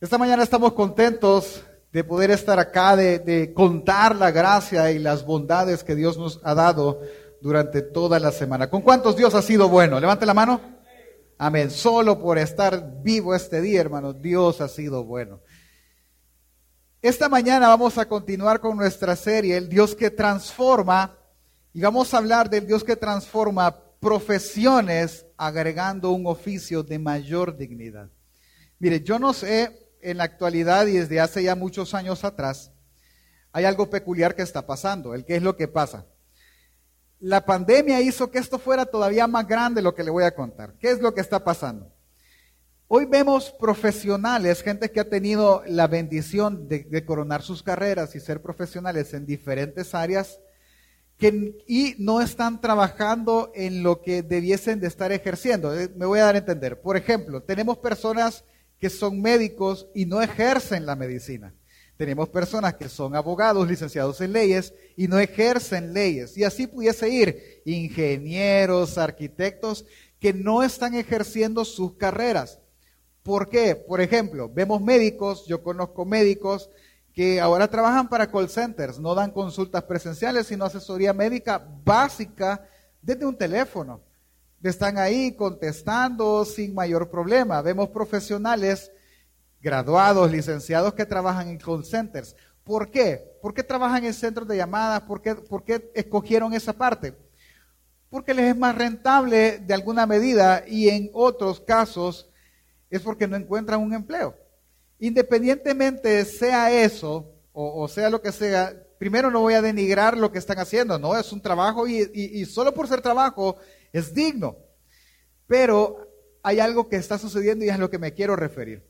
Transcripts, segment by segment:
Esta mañana estamos contentos de poder estar acá, de, contar la gracia y las bondades que Dios nos ha dado durante toda la semana. ¿Con cuántos Dios ha sido bueno? Levante la mano. Amén. Solo por estar vivo este día, hermanos, Dios ha sido bueno. Esta mañana vamos a continuar con nuestra serie, El Dios que transforma, y vamos a hablar del Dios que transforma profesiones agregando un oficio de mayor dignidad. Mire, yo no sé en la actualidad y desde hace ya muchos años atrás, hay algo peculiar que está pasando. ¿El qué es lo que pasa? La pandemia hizo que esto fuera todavía más grande lo que le voy a contar. ¿Qué es lo que está pasando? Hoy vemos profesionales, gente que ha tenido la bendición de, coronar sus carreras y ser profesionales en diferentes áreas que, y no están trabajando en lo que debiesen de estar ejerciendo. Eh, me voy a dar a entender. Por ejemplo, tenemos personas que son médicos y no ejercen la medicina. Tenemos personas que son abogados, licenciados en leyes y no ejercen leyes. Y así pudiese ir ingenieros, arquitectos que no están ejerciendo sus carreras. ¿Por qué? Por ejemplo, vemos médicos, yo conozco médicos que ahora trabajan para call centers, no dan consultas presenciales, sino asesoría médica básica desde un teléfono están ahí contestando sin mayor problema. Vemos profesionales graduados, licenciados que trabajan en call centers. ¿Por qué? ¿Por qué trabajan en centros de llamadas? ¿Por qué, ¿Por qué escogieron esa parte? Porque les es más rentable de alguna medida y en otros casos es porque no encuentran un empleo. Independientemente sea eso o, sea lo que sea, primero no voy a denigrar lo que están haciendo, no, es un trabajo y, y solo por ser trabajo es digno. Pero hay algo que está sucediendo y es a lo que me quiero referir.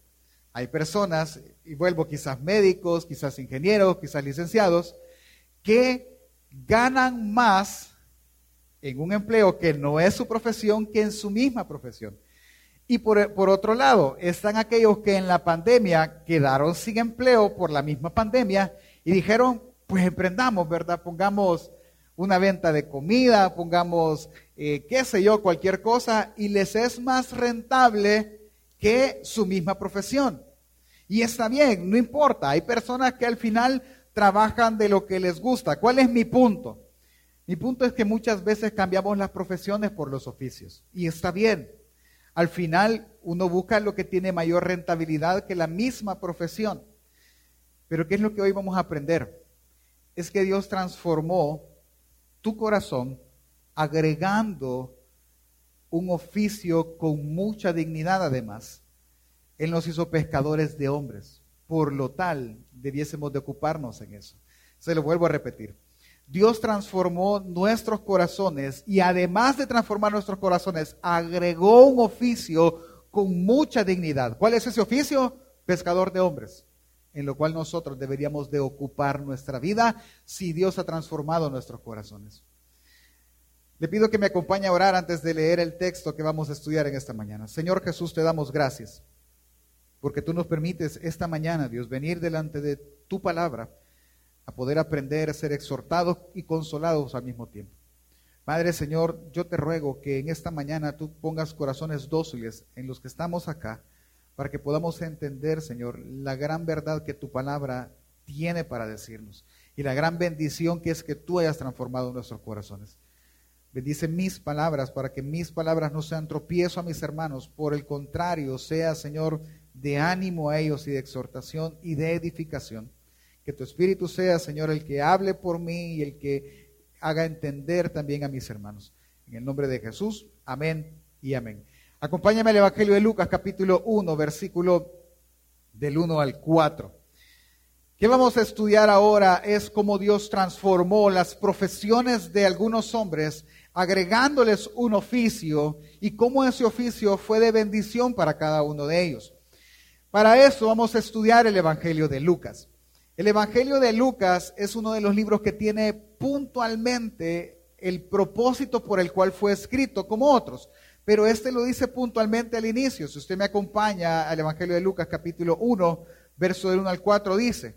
Hay personas, y vuelvo quizás médicos, quizás ingenieros, quizás licenciados, que ganan más en un empleo que no es su profesión que en su misma profesión. Y por, por, otro lado, están aquellos que en la pandemia quedaron sin empleo por la misma pandemia y dijeron, pues emprendamos, ¿verdad? Pongamos una venta de comida, pongamos, eh, qué sé yo, cualquier cosa, y les es más rentable que su misma profesión. Y está bien, no importa, hay personas que al final trabajan de lo que les gusta. ¿Cuál es mi punto? Mi punto es que muchas veces cambiamos las profesiones por los oficios, y está bien. Al final uno busca lo que tiene mayor rentabilidad que la misma profesión. Pero ¿qué es lo que hoy vamos a aprender? Es que Dios transformó tu corazón agregando un oficio con mucha dignidad además. Él nos hizo pescadores de hombres. Por lo tal, debiésemos de ocuparnos en eso. Se lo vuelvo a repetir. Dios transformó nuestros corazones y además de transformar nuestros corazones, agregó un oficio con mucha dignidad. ¿Cuál es ese oficio? Pescador de hombres en lo cual nosotros deberíamos de ocupar nuestra vida si Dios ha transformado nuestros corazones. Le pido que me acompañe a orar antes de leer el texto que vamos a estudiar en esta mañana. Señor Jesús, te damos gracias porque tú nos permites esta mañana, Dios, venir delante de tu palabra a poder aprender, a ser exhortados y consolados al mismo tiempo. Padre Señor, yo te ruego que en esta mañana tú pongas corazones dóciles en los que estamos acá para que podamos entender, Señor, la gran verdad que tu palabra tiene para decirnos y la gran bendición que es que tú hayas transformado nuestros corazones. Bendice mis palabras para que mis palabras no sean tropiezo a mis hermanos, por el contrario, sea, Señor, de ánimo a ellos y de exhortación y de edificación. Que tu Espíritu sea, Señor, el que hable por mí y el que haga entender también a mis hermanos. En el nombre de Jesús, amén y amén. Acompáñame al Evangelio de Lucas capítulo 1, versículo del 1 al 4. ¿Qué vamos a estudiar ahora? Es cómo Dios transformó las profesiones de algunos hombres agregándoles un oficio y cómo ese oficio fue de bendición para cada uno de ellos. Para eso vamos a estudiar el Evangelio de Lucas. El Evangelio de Lucas es uno de los libros que tiene puntualmente el propósito por el cual fue escrito, como otros. Pero este lo dice puntualmente al inicio. Si usted me acompaña al Evangelio de Lucas capítulo 1, verso del 1 al 4, dice,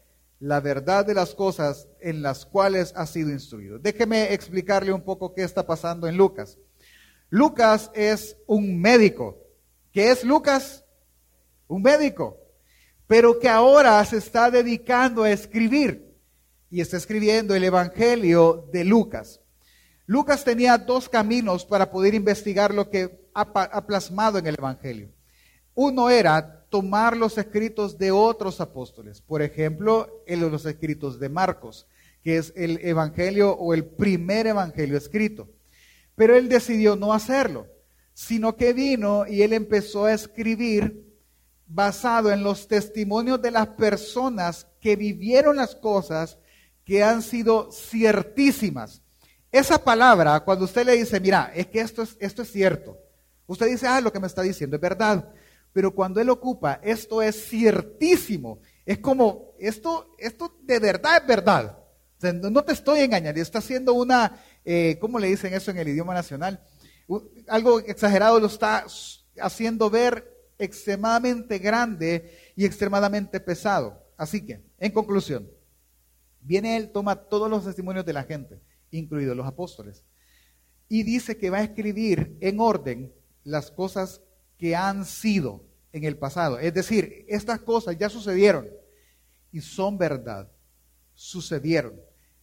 la verdad de las cosas en las cuales has sido instruido. Déjeme explicarle un poco qué está pasando en Lucas. Lucas es un médico. ¿Qué es Lucas? Un médico. Pero que ahora se está dedicando a escribir y está escribiendo el Evangelio de Lucas. Lucas tenía dos caminos para poder investigar lo que ha, plasmado en el Evangelio. Uno era tomar los escritos de otros apóstoles, por ejemplo, los escritos de Marcos, que es el Evangelio o el primer Evangelio escrito. Pero él decidió no hacerlo, sino que vino y él empezó a escribir basado en los testimonios de las personas que vivieron las cosas que han sido ciertísimas. Esa palabra, cuando usted le dice, mira, es que esto es, esto es cierto, usted dice, ah, lo que me está diciendo es verdad. Pero cuando él ocupa, esto es ciertísimo, es como, esto, esto de verdad es verdad. no te estoy engañando, está haciendo una, eh, ¿cómo le dicen eso en el idioma nacional? Algo exagerado lo está haciendo ver extremadamente grande y extremadamente pesado. Así que, en conclusión, Viene él, toma todos los testimonios de la gente, incluidos los apóstoles, y dice que va a escribir en orden las cosas que han sido en el pasado. Es decir, estas cosas ya sucedieron y son verdad, sucedieron.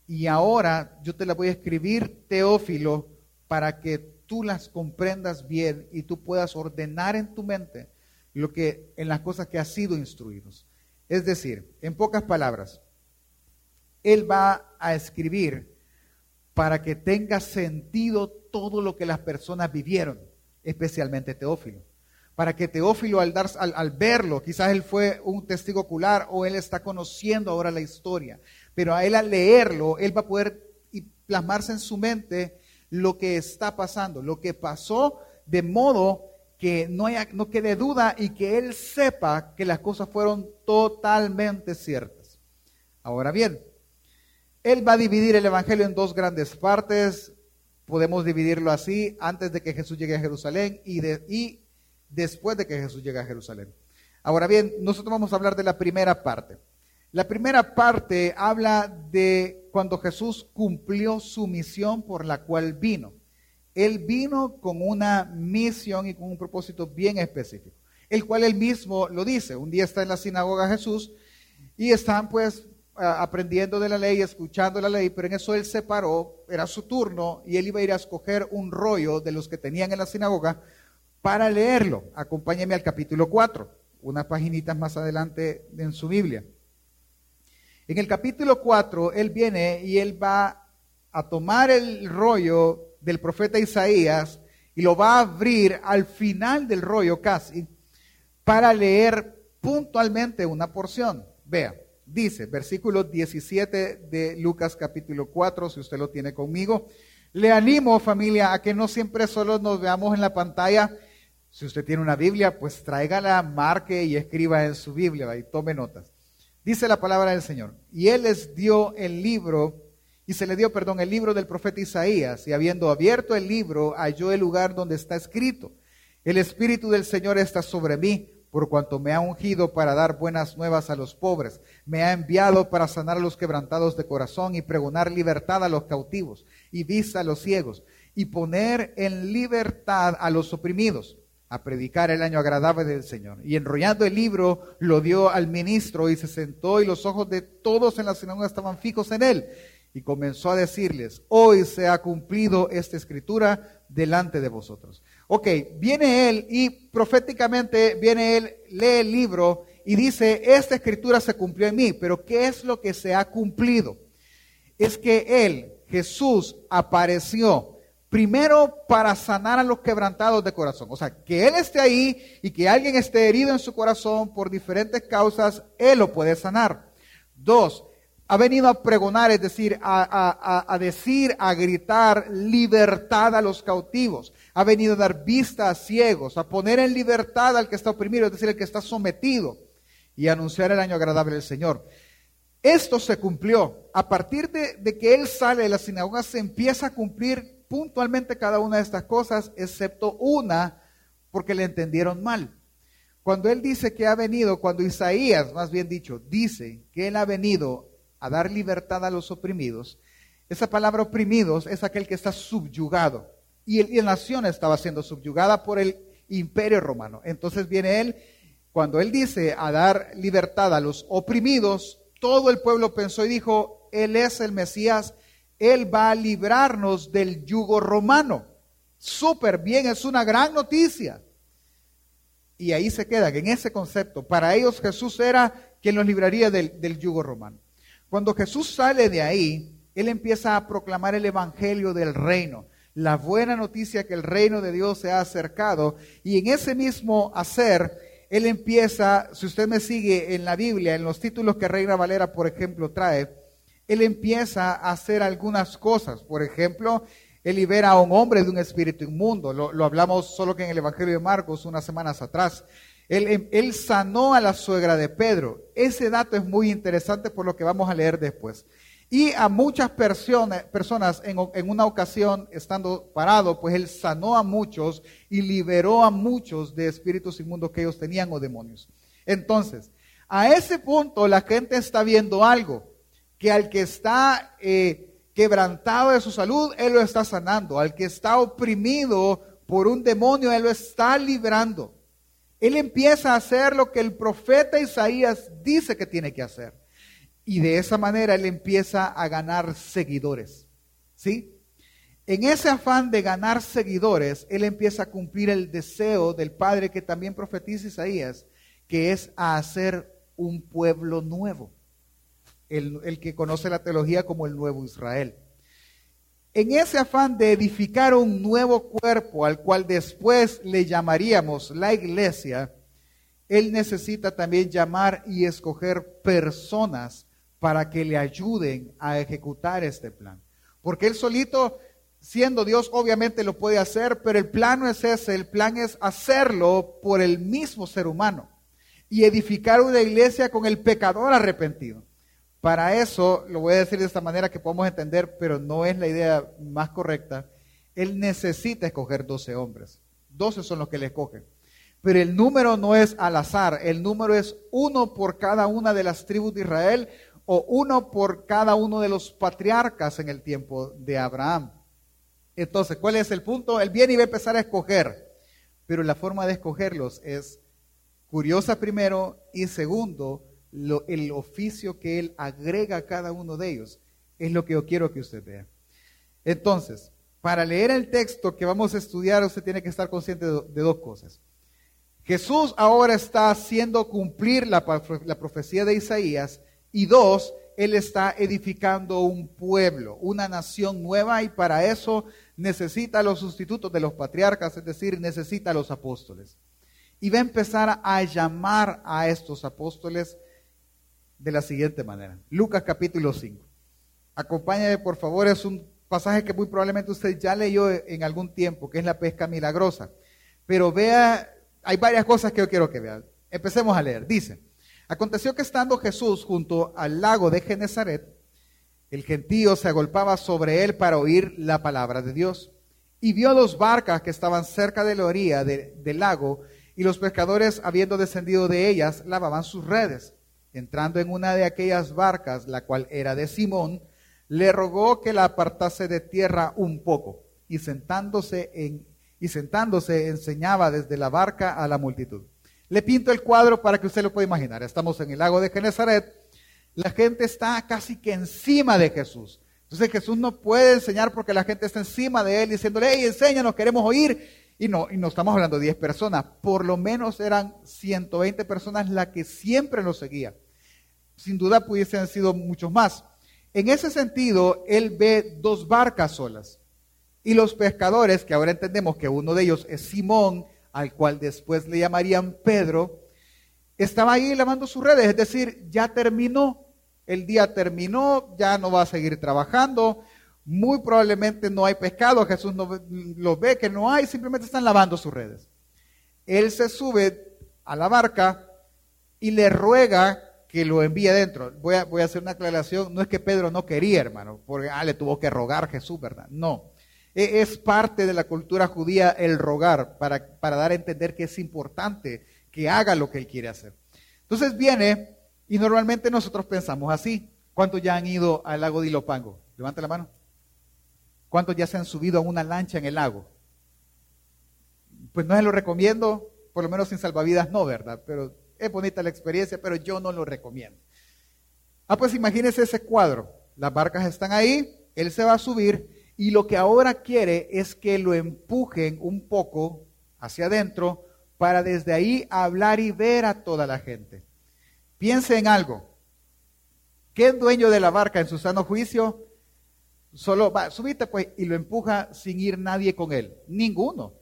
Y ahora yo te las voy a escribir, Teófilo, para que tú las comprendas bien y tú puedas ordenar en tu mente lo que en las cosas que has sido instruidos. Es decir, en pocas palabras, él va a escribir para que tenga sentido todo lo que las personas vivieron, especialmente Teófilo. Para que Teófilo al, dar, al, verlo, quizás él fue un testigo ocular o él está conociendo ahora la historia, pero a él al leerlo, él va a poder plasmarse en su mente lo que está pasando, lo que pasó, de modo que no, haya, no quede duda y que él sepa que las cosas fueron totalmente ciertas. Ahora bien, él va a dividir el Evangelio en dos grandes partes. Podemos dividirlo así, antes de que Jesús llegue a Jerusalén y, y después de que Jesús llegue a Jerusalén. Ahora bien, nosotros vamos a hablar de la primera parte. La primera parte habla de cuando Jesús cumplió su misión por la cual vino. Él vino con una misión y con un propósito bien específico, el cual él mismo lo dice. Un día está en la sinagoga Jesús y están pues aprendiendo de la ley, escuchando la ley, pero en eso él se paró, era su turno, y él iba a ir a escoger un rollo de los que tenían en la sinagoga para leerlo. Acompáñeme al capítulo 4, unas paginitas más adelante en su Biblia. En el capítulo 4, él viene y él va a tomar el rollo del profeta Isaías y lo va a abrir al final del rollo casi para leer puntualmente una porción. Vea. Dice, versículo 17 de Lucas capítulo 4, si usted lo tiene conmigo. Le animo, familia, a que no siempre solo nos veamos en la pantalla. Si usted tiene una Biblia, pues tráigala, marque y escriba en su Biblia y tome notas. Dice la palabra del Señor. Y Él les dio el libro, y se le dio, perdón, el libro del profeta Isaías, y habiendo abierto el libro, halló el lugar donde está escrito. El Espíritu del Señor está sobre mí por cuanto me ha ungido para dar buenas nuevas a los pobres, me ha enviado para sanar a los quebrantados de corazón y pregonar libertad a los cautivos y vista a los ciegos y poner en libertad a los oprimidos, a predicar el año agradable del Señor. Y enrollando el libro lo dio al ministro y se sentó y los ojos de todos en la sinagoga estaban fijos en él. Y comenzó a decirles, hoy se ha cumplido esta escritura delante de vosotros. Ok, viene él y proféticamente viene él, lee el libro y dice, esta escritura se cumplió en mí, pero ¿qué es lo que se ha cumplido? Es que él, Jesús, apareció primero para sanar a los quebrantados de corazón. O sea, que Él esté ahí y que alguien esté herido en su corazón por diferentes causas, Él lo puede sanar. Dos, Ha venido a pregonar, es decir, a, decir, a gritar libertad a los cautivos. Ha venido a dar vista a ciegos, a poner en libertad al que está oprimido, es decir, el que está sometido, y a anunciar el año agradable del Señor. Esto se cumplió. A partir de que él sale de la sinagoga, se empieza a cumplir puntualmente cada una de estas cosas, excepto una, porque le entendieron mal. Cuando él dice que ha venido, cuando Isaías, más bien dicho, dice que él ha venido a dar libertad a los oprimidos, esa palabra oprimidos es aquel que está subyugado. Y, la nación estaba siendo subyugada por el imperio romano. Entonces viene él, cuando él dice a dar libertad a los oprimidos, todo el pueblo pensó y dijo, Él es el Mesías, Él va a librarnos del yugo romano. Súper bien, es una gran noticia. Y ahí se quedan, en ese concepto. Para ellos Jesús era quien los libraría del, del yugo romano. Cuando Jesús sale de ahí, Él empieza a proclamar el Evangelio del reino, la buena noticia que el reino de Dios se ha acercado. Y en ese mismo hacer, Él empieza, si usted me sigue en la Biblia, en los títulos que Reina Valera, por ejemplo, trae, Él empieza a hacer algunas cosas. Por ejemplo, él libera a un hombre de un espíritu inmundo. Lo, hablamos solo que en el Evangelio de Marcos unas semanas atrás. Él, él, sanó a la suegra de Pedro. Ese dato es muy interesante por lo que vamos a leer después. Y a muchas personas, personas en, en, una ocasión, estando parado, pues él sanó a muchos y liberó a muchos de espíritus inmundos que ellos tenían o demonios. Entonces, a ese punto la gente está viendo algo, que al que está eh, quebrantado de su salud, Él lo está sanando. Al que está oprimido por un demonio, Él lo está librando. Él empieza a hacer lo que el profeta Isaías dice que tiene que hacer. Y de esa manera Él empieza a ganar seguidores. ¿Sí? En ese afán de ganar seguidores, Él empieza a cumplir el deseo del Padre que también profetiza Isaías, que es a hacer un pueblo nuevo el, que conoce la teología como el nuevo Israel. En ese afán de edificar un nuevo cuerpo al cual después le llamaríamos la iglesia, él necesita también llamar y escoger personas para que le ayuden a ejecutar este plan. Porque él solito, siendo Dios, obviamente lo puede hacer, pero el plan no es ese, el plan es hacerlo por el mismo ser humano y edificar una iglesia con el pecador arrepentido. Para eso, lo voy a decir de esta manera que podemos entender, pero no es la idea más correcta. Él necesita escoger 12 hombres. 12 son los que le escogen. Pero el número no es al azar, el número es uno por cada una de las tribus de Israel o uno por cada uno de los patriarcas en el tiempo de Abraham. Entonces, ¿cuál es el punto? Él viene y va a empezar a escoger, pero la forma de escogerlos es curiosa primero y segundo, el oficio que Él agrega a cada uno de ellos. Es lo que yo quiero que usted vea. Entonces, para leer el texto que vamos a estudiar, usted tiene que estar consciente de, dos cosas. Jesús ahora está haciendo cumplir la, profecía de Isaías y dos, Él está edificando un pueblo, una nación nueva y para eso necesita los sustitutos de los patriarcas, es decir, necesita los apóstoles. Y va a empezar a llamar a estos apóstoles de la siguiente manera. Lucas capítulo 5. Acompáñame por favor, es un pasaje que muy probablemente usted ya leyó en algún tiempo, que es la pesca milagrosa. Pero vea, hay varias cosas que yo quiero que vea. Empecemos a leer. Dice, aconteció que estando Jesús junto al lago de Genezaret, el gentío se agolpaba sobre él para oír la palabra de Dios. Y vio dos barcas que estaban cerca de la orilla del lago, y los pescadores, habiendo descendido de ellas, lavaban sus redes entrando en una de aquellas barcas, la cual era de Simón, le rogó que la apartase de tierra un poco, y sentándose en y sentándose enseñaba desde la barca a la multitud. Le pinto el cuadro para que usted lo pueda imaginar. Estamos en el lago de Genezaret. La gente está casi que encima de Jesús. Entonces Jesús no puede enseñar porque la gente está encima de él diciéndole, hey, enséñanos, queremos oír. Y no, y no estamos hablando de 10 personas, por lo menos eran 120 personas las que siempre lo seguían. Sin duda pudiesen haber sido muchos más. En ese sentido, él ve dos barcas solas. Y los pescadores, que ahora entendemos que uno de ellos es Simón, al cual después le llamarían Pedro, estaba ahí lavando sus redes, es decir, ya terminó. el día terminó, ya no va a seguir trabajando, muy probablemente no hay pescado, Jesús no, lo ve que no hay, simplemente están lavando sus redes. Él se sube a la barca y le ruega que lo envíe dentro. Voy a, voy a hacer una aclaración, no es que Pedro no quería, hermano, porque ah, le tuvo que rogar Jesús, ¿verdad? No. E, es parte de la cultura judía el rogar para, para dar a entender que es importante que haga lo que él quiere hacer. Entonces viene y normalmente nosotros pensamos así. ¿Cuántos ya han ido al lago de Ilopango? Levante la mano. ¿Cuántos ya se han subido a una lancha en el lago? Pues no se lo recomiendo, por lo menos sin salvavidas no, ¿verdad? Pero es bonita la experiencia, pero yo no lo recomiendo. Ah, pues imagínese ese cuadro. Las barcas están ahí, él se va a subir y lo que ahora quiere es que lo empujen un poco hacia adentro para desde ahí hablar y ver a toda la gente. Piense en algo. ¿Qué dueño de la barca en su sano juicio solo va, subite pues y lo empuja sin ir nadie con él? Ninguno.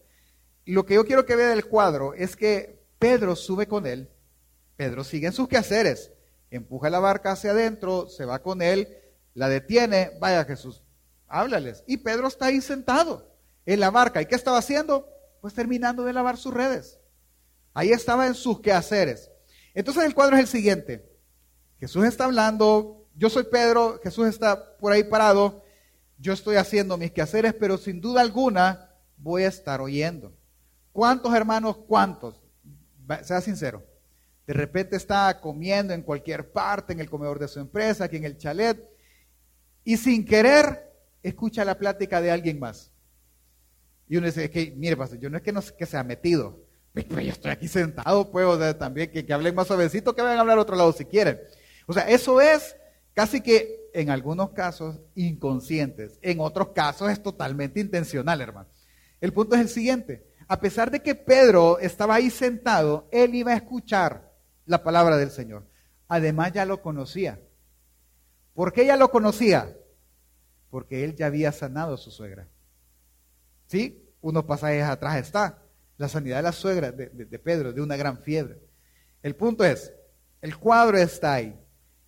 Lo que yo quiero que vea del cuadro es que Pedro sube con él Pedro sigue en sus quehaceres, empuja la barca hacia adentro, se va con él, la detiene, vaya Jesús, háblales. Y Pedro está ahí sentado en la barca. ¿Y qué estaba haciendo? Pues terminando de lavar sus redes. Ahí estaba en sus quehaceres. Entonces el cuadro es el siguiente. Jesús está hablando, yo soy Pedro, Jesús está por ahí parado, yo estoy haciendo mis quehaceres, pero sin duda alguna voy a estar oyendo. ¿Cuántos hermanos? ¿Cuántos? Sea sincero de repente está comiendo en cualquier parte, en el comedor de su empresa, aquí en el chalet, y sin querer escucha la plática de alguien más. Y uno dice, que, mire, pastor, yo no es que, no, que se ha metido, pero yo estoy aquí sentado, puedo también que, que hablen más suavecito, que vayan a hablar a otro lado si quieren. O sea, eso es casi que en algunos casos inconscientes, en otros casos es totalmente intencional, hermano. El punto es el siguiente, a pesar de que Pedro estaba ahí sentado, él iba a escuchar la palabra del Señor. Además ya lo conocía. ¿Por qué ya lo conocía? Porque él ya había sanado a su suegra. ¿Sí? Unos pasajes atrás está. La sanidad de la suegra de, de Pedro, de una gran fiebre. El punto es, el cuadro está ahí.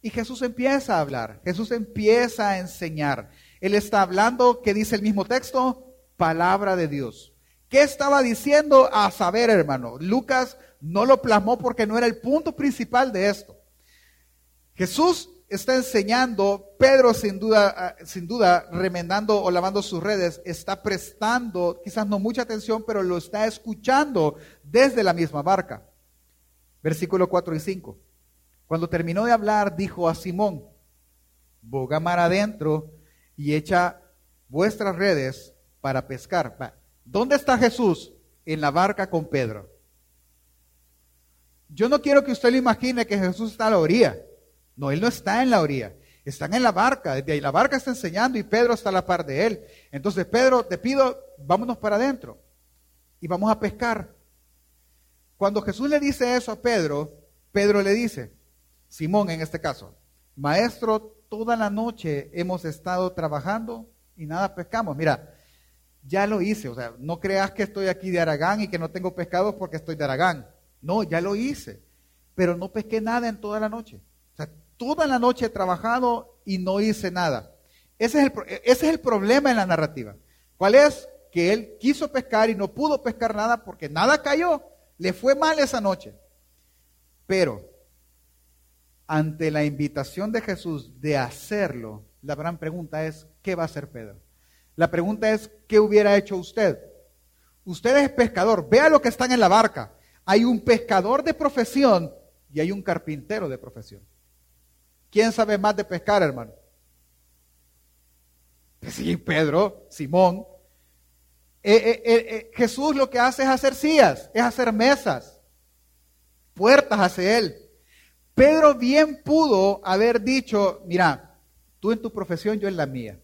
Y Jesús empieza a hablar, Jesús empieza a enseñar. Él está hablando, ¿qué dice el mismo texto? Palabra de Dios. ¿Qué estaba diciendo? A saber, hermano. Lucas no lo plasmó porque no era el punto principal de esto. Jesús está enseñando, Pedro sin duda, ah, sin duda, remendando o lavando sus redes, está prestando, quizás no mucha atención, pero lo está escuchando desde la misma barca. Versículo 4 y 5. Cuando terminó de hablar, dijo a Simón, boga mar adentro y echa vuestras redes para pescar. ¿Dónde está Jesús? En la barca con Pedro. Yo no quiero que usted le imagine que Jesús está a la orilla. No, Él no está en la orilla. Están en la barca. Desde ahí la barca está enseñando y Pedro está a la par de Él. Entonces, Pedro, te pido, vámonos para adentro y vamos a pescar. Cuando Jesús le dice eso a Pedro, Pedro le dice, Simón en este caso, Maestro, toda la noche hemos estado trabajando y nada pescamos. Mira, ya lo hice. O sea, no creas que estoy aquí de Aragán y que no tengo pescados porque estoy de Aragán. No, ya lo hice, pero no pesqué nada en toda la noche. O sea, toda la noche he trabajado y no hice nada. Ese es el, ese es el problema en la narrativa. ¿Cuál es? Que él quiso pescar y no pudo pescar nada porque nada cayó. Le fue mal esa noche. Pero ante la invitación de Jesús de hacerlo, la gran pregunta es, ¿qué va a hacer Pedro? La pregunta es, ¿qué hubiera hecho usted? Usted es pescador, vea lo que están en la barca. Hay un pescador de profesión y hay un carpintero de profesión. ¿Quién sabe más de pescar, hermano? Sí, Pedro, Simón. Eh, eh, eh, Jesús lo que hace es hacer sillas, es hacer mesas, puertas hacia él. Pedro bien pudo haber dicho, mira, tú en tu profesión, yo en la mía.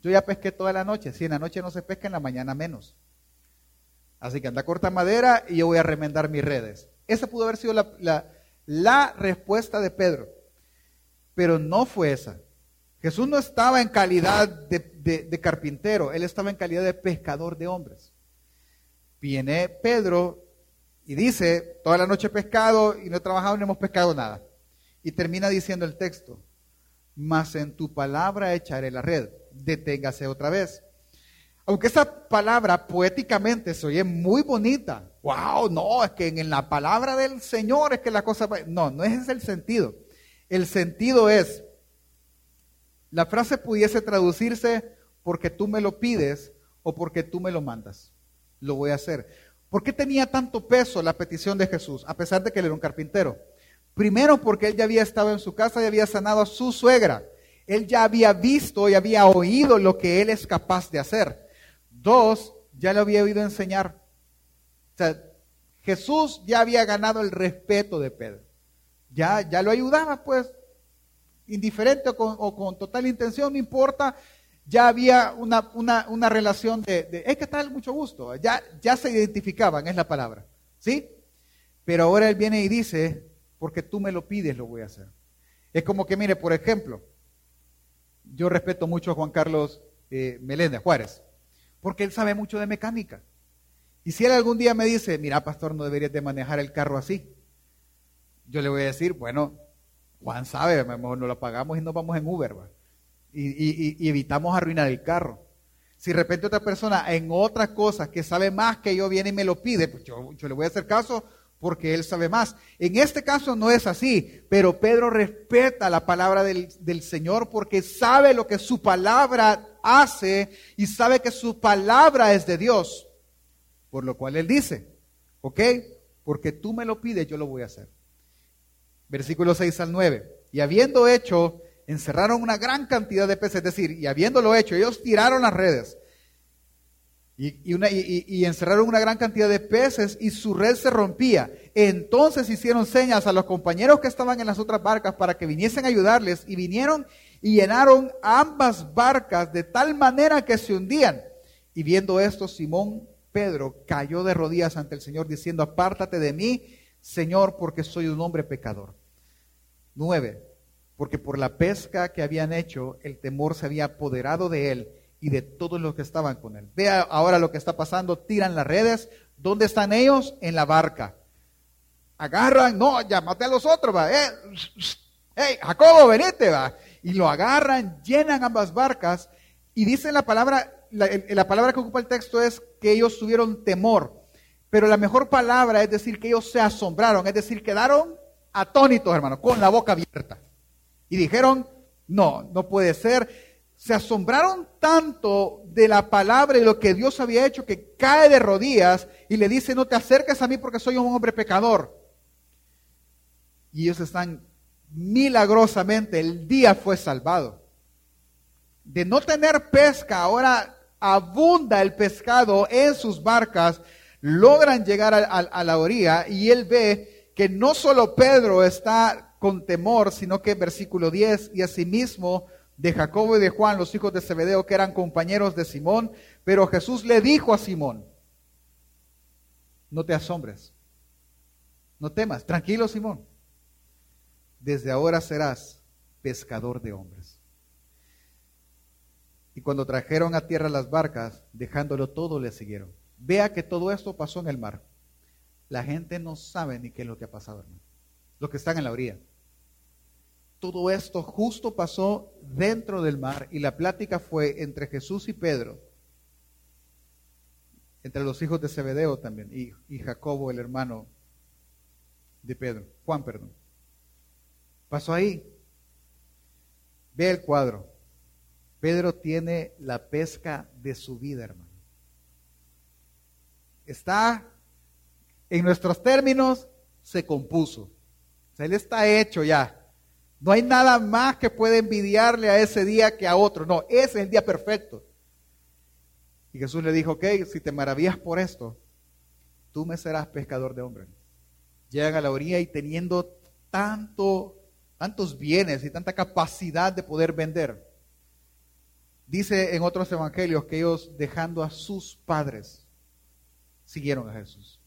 Yo ya pesqué toda la noche, si en la noche no se pesca, en la mañana menos. Así que anda corta madera y yo voy a remendar mis redes. Esa pudo haber sido la, respuesta de Pedro. Pero no fue esa. Jesús no estaba en calidad de, de, carpintero, él estaba en calidad de pescador de hombres. Viene Pedro y dice, toda la noche he pescado y no he trabajado, no hemos pescado nada. Y termina diciendo el texto, mas en tu palabra echaré la red. Deténgase otra vez. Aunque esa palabra poéticamente se oye muy bonita. Wow, no, es que en la palabra del Señor es que la cosa... No, no es el sentido. El sentido es, la frase pudiese traducirse porque tú me lo pides o porque tú me lo mandas. Lo voy a hacer. ¿Por qué tenía tanto peso la petición de Jesús, a pesar de que él era un carpintero? Primero porque él ya había estado en su casa y había sanado a su suegra. Él ya había visto y había oído lo que él es capaz de hacer. Dos, ya le había oído enseñar. O sea, Jesús ya había ganado el respeto de Pedro. Ya, ya lo ayudaba, pues, indiferente o con, total intención, no importa. Ya había una, una, relación de, de ¿qué tal? Mucho gusto. Ya, ya se identificaban, es la palabra. ¿Sí? Pero ahora él viene y dice, porque tú me lo pides, lo voy a hacer. Es como que, mire, por ejemplo, yo respeto mucho a Juan Carlos eh, Meléndez Juárez, porque él sabe mucho de mecánica. Y si él algún día me dice, mira, pastor, no deberías de manejar el carro así, yo le voy a decir, bueno, Juan sabe, mejor no lo pagamos y nos vamos en Uber, Y, evitamos arruinar el carro. Si de repente otra persona en otras cosas que sabe más que yo viene y me lo pide, pues yo, yo le voy a hacer caso porque él sabe más. En este caso no es así, pero Pedro respeta la palabra del, del, Señor porque sabe lo que su palabra hace y sabe que su palabra es de Dios. Por lo cual él dice, ¿ok? Porque tú me lo pides, yo lo voy a hacer. Versículo 6 al 9. Y habiendo hecho, encerraron una gran cantidad de peces, es decir, y habiéndolo hecho, ellos tiraron las redes y, encerraron una gran cantidad de peces y su red se rompía. Entonces hicieron señas a los compañeros que estaban en las otras barcas para que viniesen a ayudarles y vinieron y llenaron ambas barcas de tal manera que se hundían. Y viendo esto, Simón Pedro cayó de rodillas ante el Señor diciendo, apártate de mí, Señor, porque soy un hombre pecador. Nueve, porque por la pesca que habían hecho, el temor se había apoderado de él y de todos los que estaban con él. Vea ahora lo que está pasando, tiran las redes. ¿Dónde están ellos? En la barca. Agarran, no, llámate a los otros, va. Eh, hey, Jacobo, venite, va. Y lo agarran, llenan ambas barcas y dicen la palabra, la, la palabra que ocupa el texto es que ellos tuvieron temor. Pero la mejor palabra es decir que ellos se asombraron, es decir, quedaron atónitos, hermano, con la boca abierta. Y dijeron, no, no puede ser se asombraron tanto de la palabra y lo que Dios había hecho que cae de rodillas y le dice, no te acerques a mí porque soy un hombre pecador. Y ellos están milagrosamente, el día fue salvado. De no tener pesca, ahora abunda el pescado en sus barcas, logran llegar a, la orilla y él ve que no solo Pedro está con temor, sino que versículo 10, y asimismo de Jacobo y de Juan, los hijos de Zebedeo, que eran compañeros de Simón, pero Jesús le dijo a Simón, no te asombres, no temas, tranquilo Simón, desde ahora serás pescador de hombres. Y cuando trajeron a tierra las barcas, dejándolo todo, le siguieron. Vea que todo esto pasó en el mar. La gente no sabe ni qué es lo que ha pasado, hermano. Los que están en la orilla. Todo esto justo pasó dentro del mar y la plática fue entre Jesús y Pedro, entre los hijos de Zebedeo también y, y Jacobo, el hermano de Pedro, Juan, perdón. Pasó ahí. Ve el cuadro. Pedro tiene la pesca de su vida, hermano. Está, en nuestros términos, se compuso. O sea, él está hecho ya. No hay nada más que pueda envidiarle a ese día que a otro. No, ese es el día perfecto. Y Jesús le dijo, ok, si te maravillas por esto, tú me serás pescador de hombres. Llegan a la orilla y teniendo tanto, tantos bienes y tanta capacidad de poder vender. Dice en otros evangelios que ellos dejando a sus padres, siguieron a Jesús.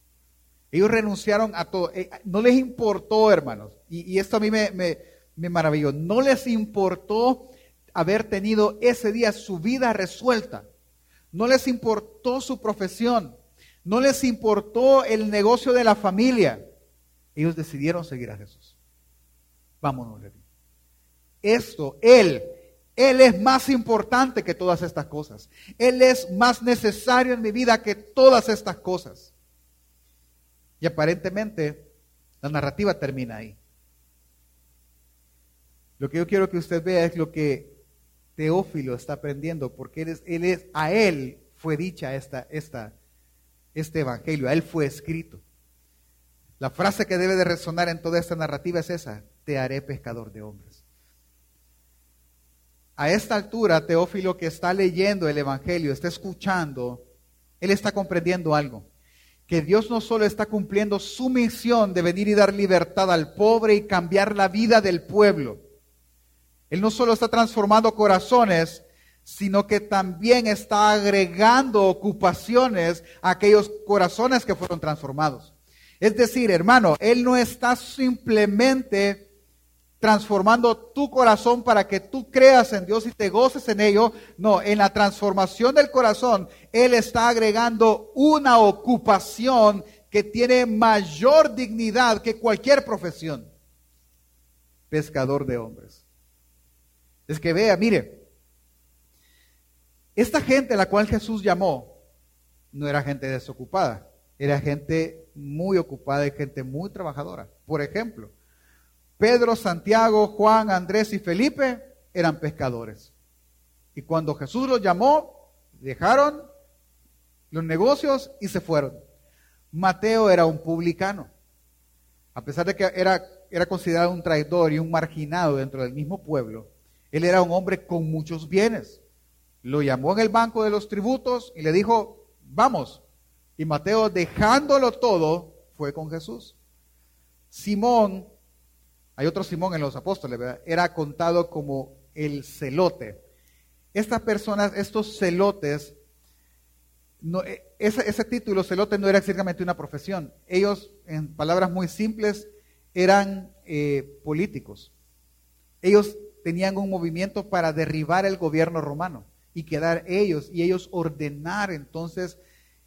Ellos renunciaron a todo. Eh, no les importó, hermanos. Y, esto a mí me, me maravilló. No les importó haber tenido ese día su vida resuelta. No les importó su profesión. No les importó el negocio de la familia. Ellos decidieron seguir a Jesús. Vámonos, esto, Él, Él es más importante que todas estas cosas. Él es más necesario en mi vida que todas estas cosas. Y aparentemente la narrativa termina ahí. Lo que yo quiero que usted vea es lo que Teófilo está aprendiendo, porque él es, él es, a él fue dicha esta, esta, este evangelio, a él fue escrito. La frase que debe de resonar en toda esta narrativa es esa, te haré pescador de hombres. A esta altura, Teófilo que está leyendo el evangelio, está escuchando, él está comprendiendo algo que Dios no solo está cumpliendo su misión de venir y dar libertad al pobre y cambiar la vida del pueblo. Él no solo está transformando corazones, sino que también está agregando ocupaciones a aquellos corazones que fueron transformados. Es decir, hermano, Él no está simplemente transformando tu corazón para que tú creas en Dios y te goces en ello. No, en la transformación del corazón, Él está agregando una ocupación que tiene mayor dignidad que cualquier profesión. Pescador de hombres. Es que vea, mire, esta gente a la cual Jesús llamó no era gente desocupada, era gente muy ocupada y gente muy trabajadora. Por ejemplo, Pedro, Santiago, Juan, Andrés y Felipe eran pescadores. Y cuando Jesús los llamó, dejaron los negocios y se fueron. Mateo era un publicano. A pesar de que era, era considerado un traidor y un marginado dentro del mismo pueblo, él era un hombre con muchos bienes. Lo llamó en el banco de los tributos y le dijo, vamos. Y Mateo, dejándolo todo, fue con Jesús. Simón hay otro Simón en los apóstoles, ¿verdad? Era contado como el celote. Estas personas, estos celotes, e, ese, ese, título, celote, no era exactamente una profesión. Ellos, en palabras muy simples, eran eh, políticos. Ellos tenían un movimiento para derribar el gobierno romano y quedar ellos, y ellos ordenar entonces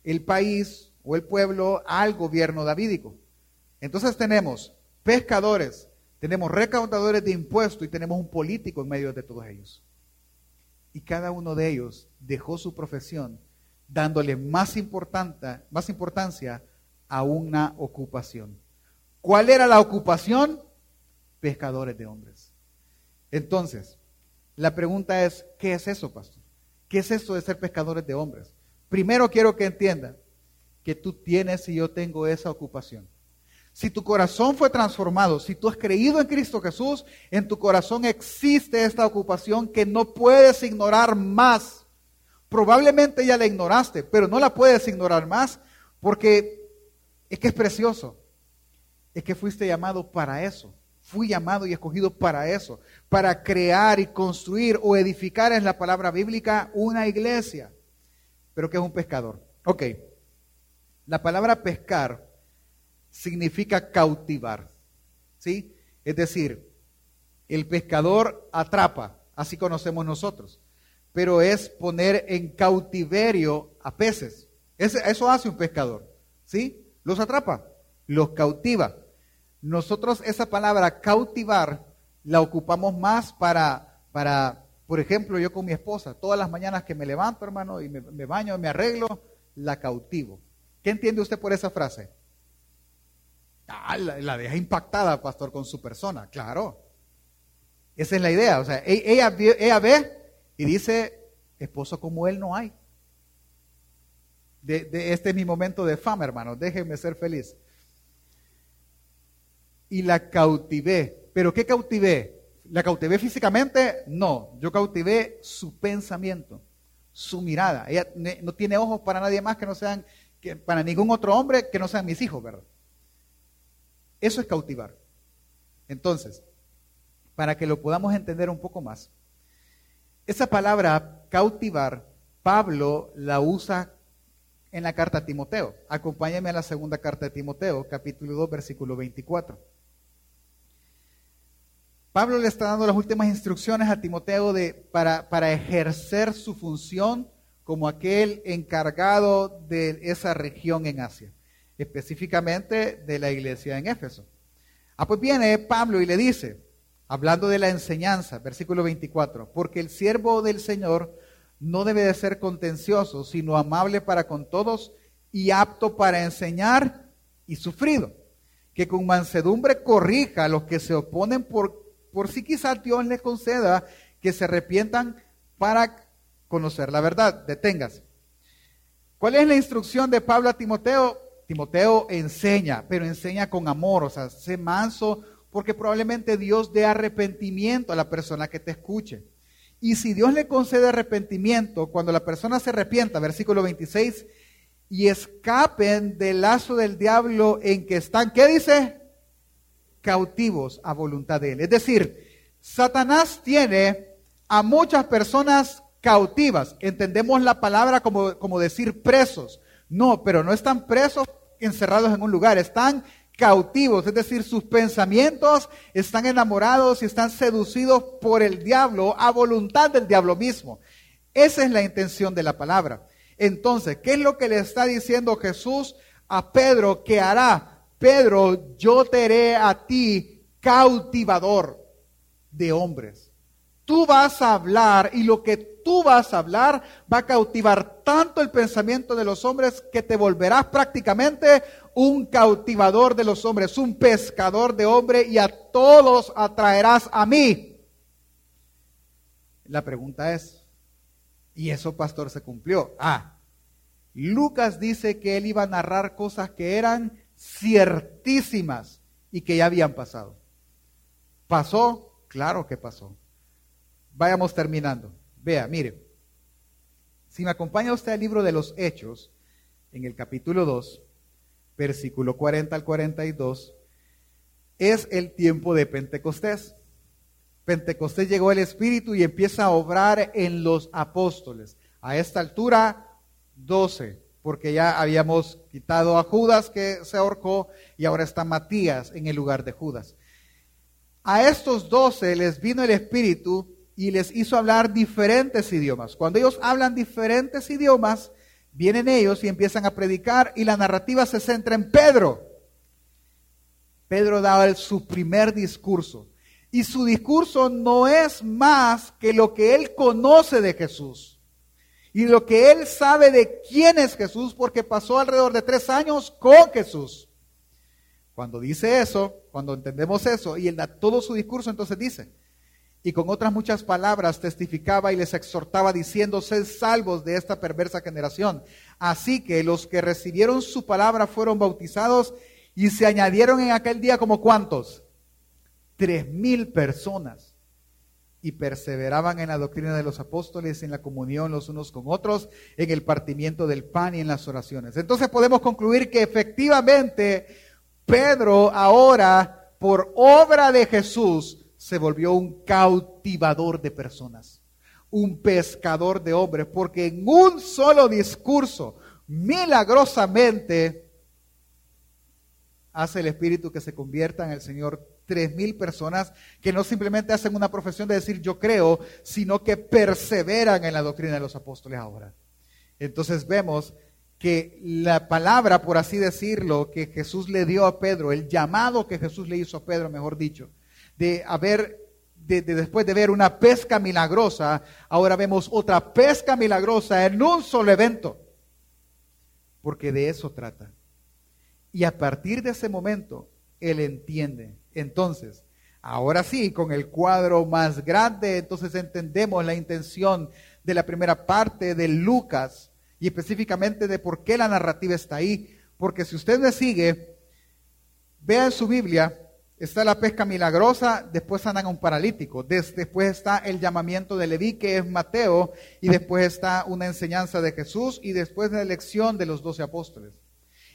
el país o el pueblo al gobierno davídico. Entonces tenemos pescadores, tenemos recaudadores de impuestos y tenemos un político en medio de todos ellos. Y cada uno de ellos dejó su profesión dándole más, más importancia a una ocupación. ¿Cuál era la ocupación? Pescadores de hombres. Entonces, la pregunta es, ¿qué es eso, pastor? ¿Qué es eso de ser pescadores de hombres? Primero quiero que entiendan que tú tienes y yo tengo esa ocupación. Si tu corazón fue transformado, si tú has creído en Cristo Jesús, en tu corazón existe esta ocupación que no puedes ignorar más. Probablemente ya la ignoraste, pero no la puedes ignorar más porque es que es precioso. Es que fuiste llamado para eso. Fui llamado y escogido para eso, para crear y construir o edificar en la palabra bíblica una iglesia. Pero que es un pescador. Ok, la palabra pescar significa cautivar. ¿Sí? Es decir, el pescador atrapa, así conocemos nosotros, pero es poner en cautiverio a peces. eso hace un pescador. ¿Sí? Los atrapa, los cautiva. Nosotros esa palabra cautivar la ocupamos más para, para, por ejemplo, yo con mi esposa, todas las mañanas que me levanto, hermano, y me, me baño, me arreglo, la cautivo. ¿Qué entiende usted por esa frase? Ah, la, deja impactada, pastor, con su persona, claro. Esa es la idea. O sea, e, ella, ella ve y dice, esposo como él no hay. De, este es mi momento de fama, hermano, déjenme ser feliz. Y la cautivé. ¿Pero qué cautivé? ¿La cautivé físicamente? No, yo cautivé su pensamiento, su mirada. Ella no tiene ojos para nadie más que no sean, que, para ningún otro hombre que no sean mis hijos, ¿verdad? Eso es cautivar. Entonces, para que lo podamos entender un poco más, esa palabra cautivar, Pablo la usa en la carta a Timoteo. Acompáñame a la segunda carta de Timoteo, capítulo 2, versículo 24. Pablo le está dando las últimas instrucciones a Timoteo de, para, para ejercer su función como aquel encargado de esa región en Asia específicamente de la iglesia en Éfeso. Ah, pues viene Pablo y le dice, hablando de la enseñanza, versículo 24, porque el siervo del Señor no debe de ser contencioso, sino amable para con todos y apto para enseñar y sufrido, que con mansedumbre corrija a los que se oponen por, por si quizás Dios le conceda que se arrepientan para conocer la verdad. Deténgase. ¿Cuál es la instrucción de Pablo a Timoteo? Timoteo enseña, pero enseña con amor, o sea, sé manso, porque probablemente Dios dé arrepentimiento a la persona que te escuche. Y si Dios le concede arrepentimiento, cuando la persona se arrepienta, versículo 26, y escapen del lazo del diablo en que están, ¿qué dice? Cautivos a voluntad de él. Es decir, Satanás tiene a muchas personas cautivas. Entendemos la palabra como, como decir presos. No, pero no están presos encerrados en un lugar, están cautivos, es decir, sus pensamientos están enamorados y están seducidos por el diablo a voluntad del diablo mismo. Esa es la intención de la palabra. Entonces, ¿qué es lo que le está diciendo Jesús a Pedro que hará? Pedro, yo te haré a ti cautivador de hombres. Tú vas a hablar y lo que tú vas a hablar va a cautivar tanto el pensamiento de los hombres que te volverás prácticamente un cautivador de los hombres, un pescador de hombres y a todos atraerás a mí. La pregunta es, ¿y eso, pastor, se cumplió? Ah, Lucas dice que él iba a narrar cosas que eran ciertísimas y que ya habían pasado. ¿Pasó? Claro que pasó. Vayamos terminando. Vea, mire. Si me acompaña usted al libro de los Hechos, en el capítulo 2, versículo 40 al 42, es el tiempo de Pentecostés. Pentecostés llegó el Espíritu y empieza a obrar en los apóstoles. A esta altura, 12, porque ya habíamos quitado a Judas que se ahorcó y ahora está Matías en el lugar de Judas. A estos 12 les vino el Espíritu y les hizo hablar diferentes idiomas. Cuando ellos hablan diferentes idiomas, vienen ellos y empiezan a predicar y la narrativa se centra en Pedro. Pedro daba su primer discurso y su discurso no es más que lo que él conoce de Jesús y lo que él sabe de quién es Jesús porque pasó alrededor de tres años con Jesús. Cuando dice eso, cuando entendemos eso y él da todo su discurso, entonces dice, y con otras muchas palabras testificaba y les exhortaba diciendo, sed salvos de esta perversa generación. Así que los que recibieron su palabra fueron bautizados y se añadieron en aquel día como cuántos? Tres mil personas. Y perseveraban en la doctrina de los apóstoles, en la comunión los unos con otros, en el partimiento del pan y en las oraciones. Entonces podemos concluir que efectivamente Pedro ahora, por obra de Jesús, se volvió un cautivador de personas, un pescador de hombres, porque en un solo discurso, milagrosamente, hace el Espíritu que se convierta en el Señor tres mil personas que no simplemente hacen una profesión de decir yo creo, sino que perseveran en la doctrina de los apóstoles ahora. Entonces vemos que la palabra, por así decirlo, que Jesús le dio a Pedro, el llamado que Jesús le hizo a Pedro, mejor dicho, de haber, de, después de ver una pesca milagrosa, ahora vemos otra pesca milagrosa en un solo evento. Porque de eso trata. Y a partir de ese momento, él entiende. Entonces, ahora sí, con el cuadro más grande, entonces entendemos la intención de la primera parte de Lucas y específicamente de por qué la narrativa está ahí. Porque si usted me sigue, vea en su Biblia Está la pesca milagrosa, después sanan a un paralítico, después está el llamamiento de Leví, que es Mateo, y después está una enseñanza de Jesús, y después la elección de los doce apóstoles.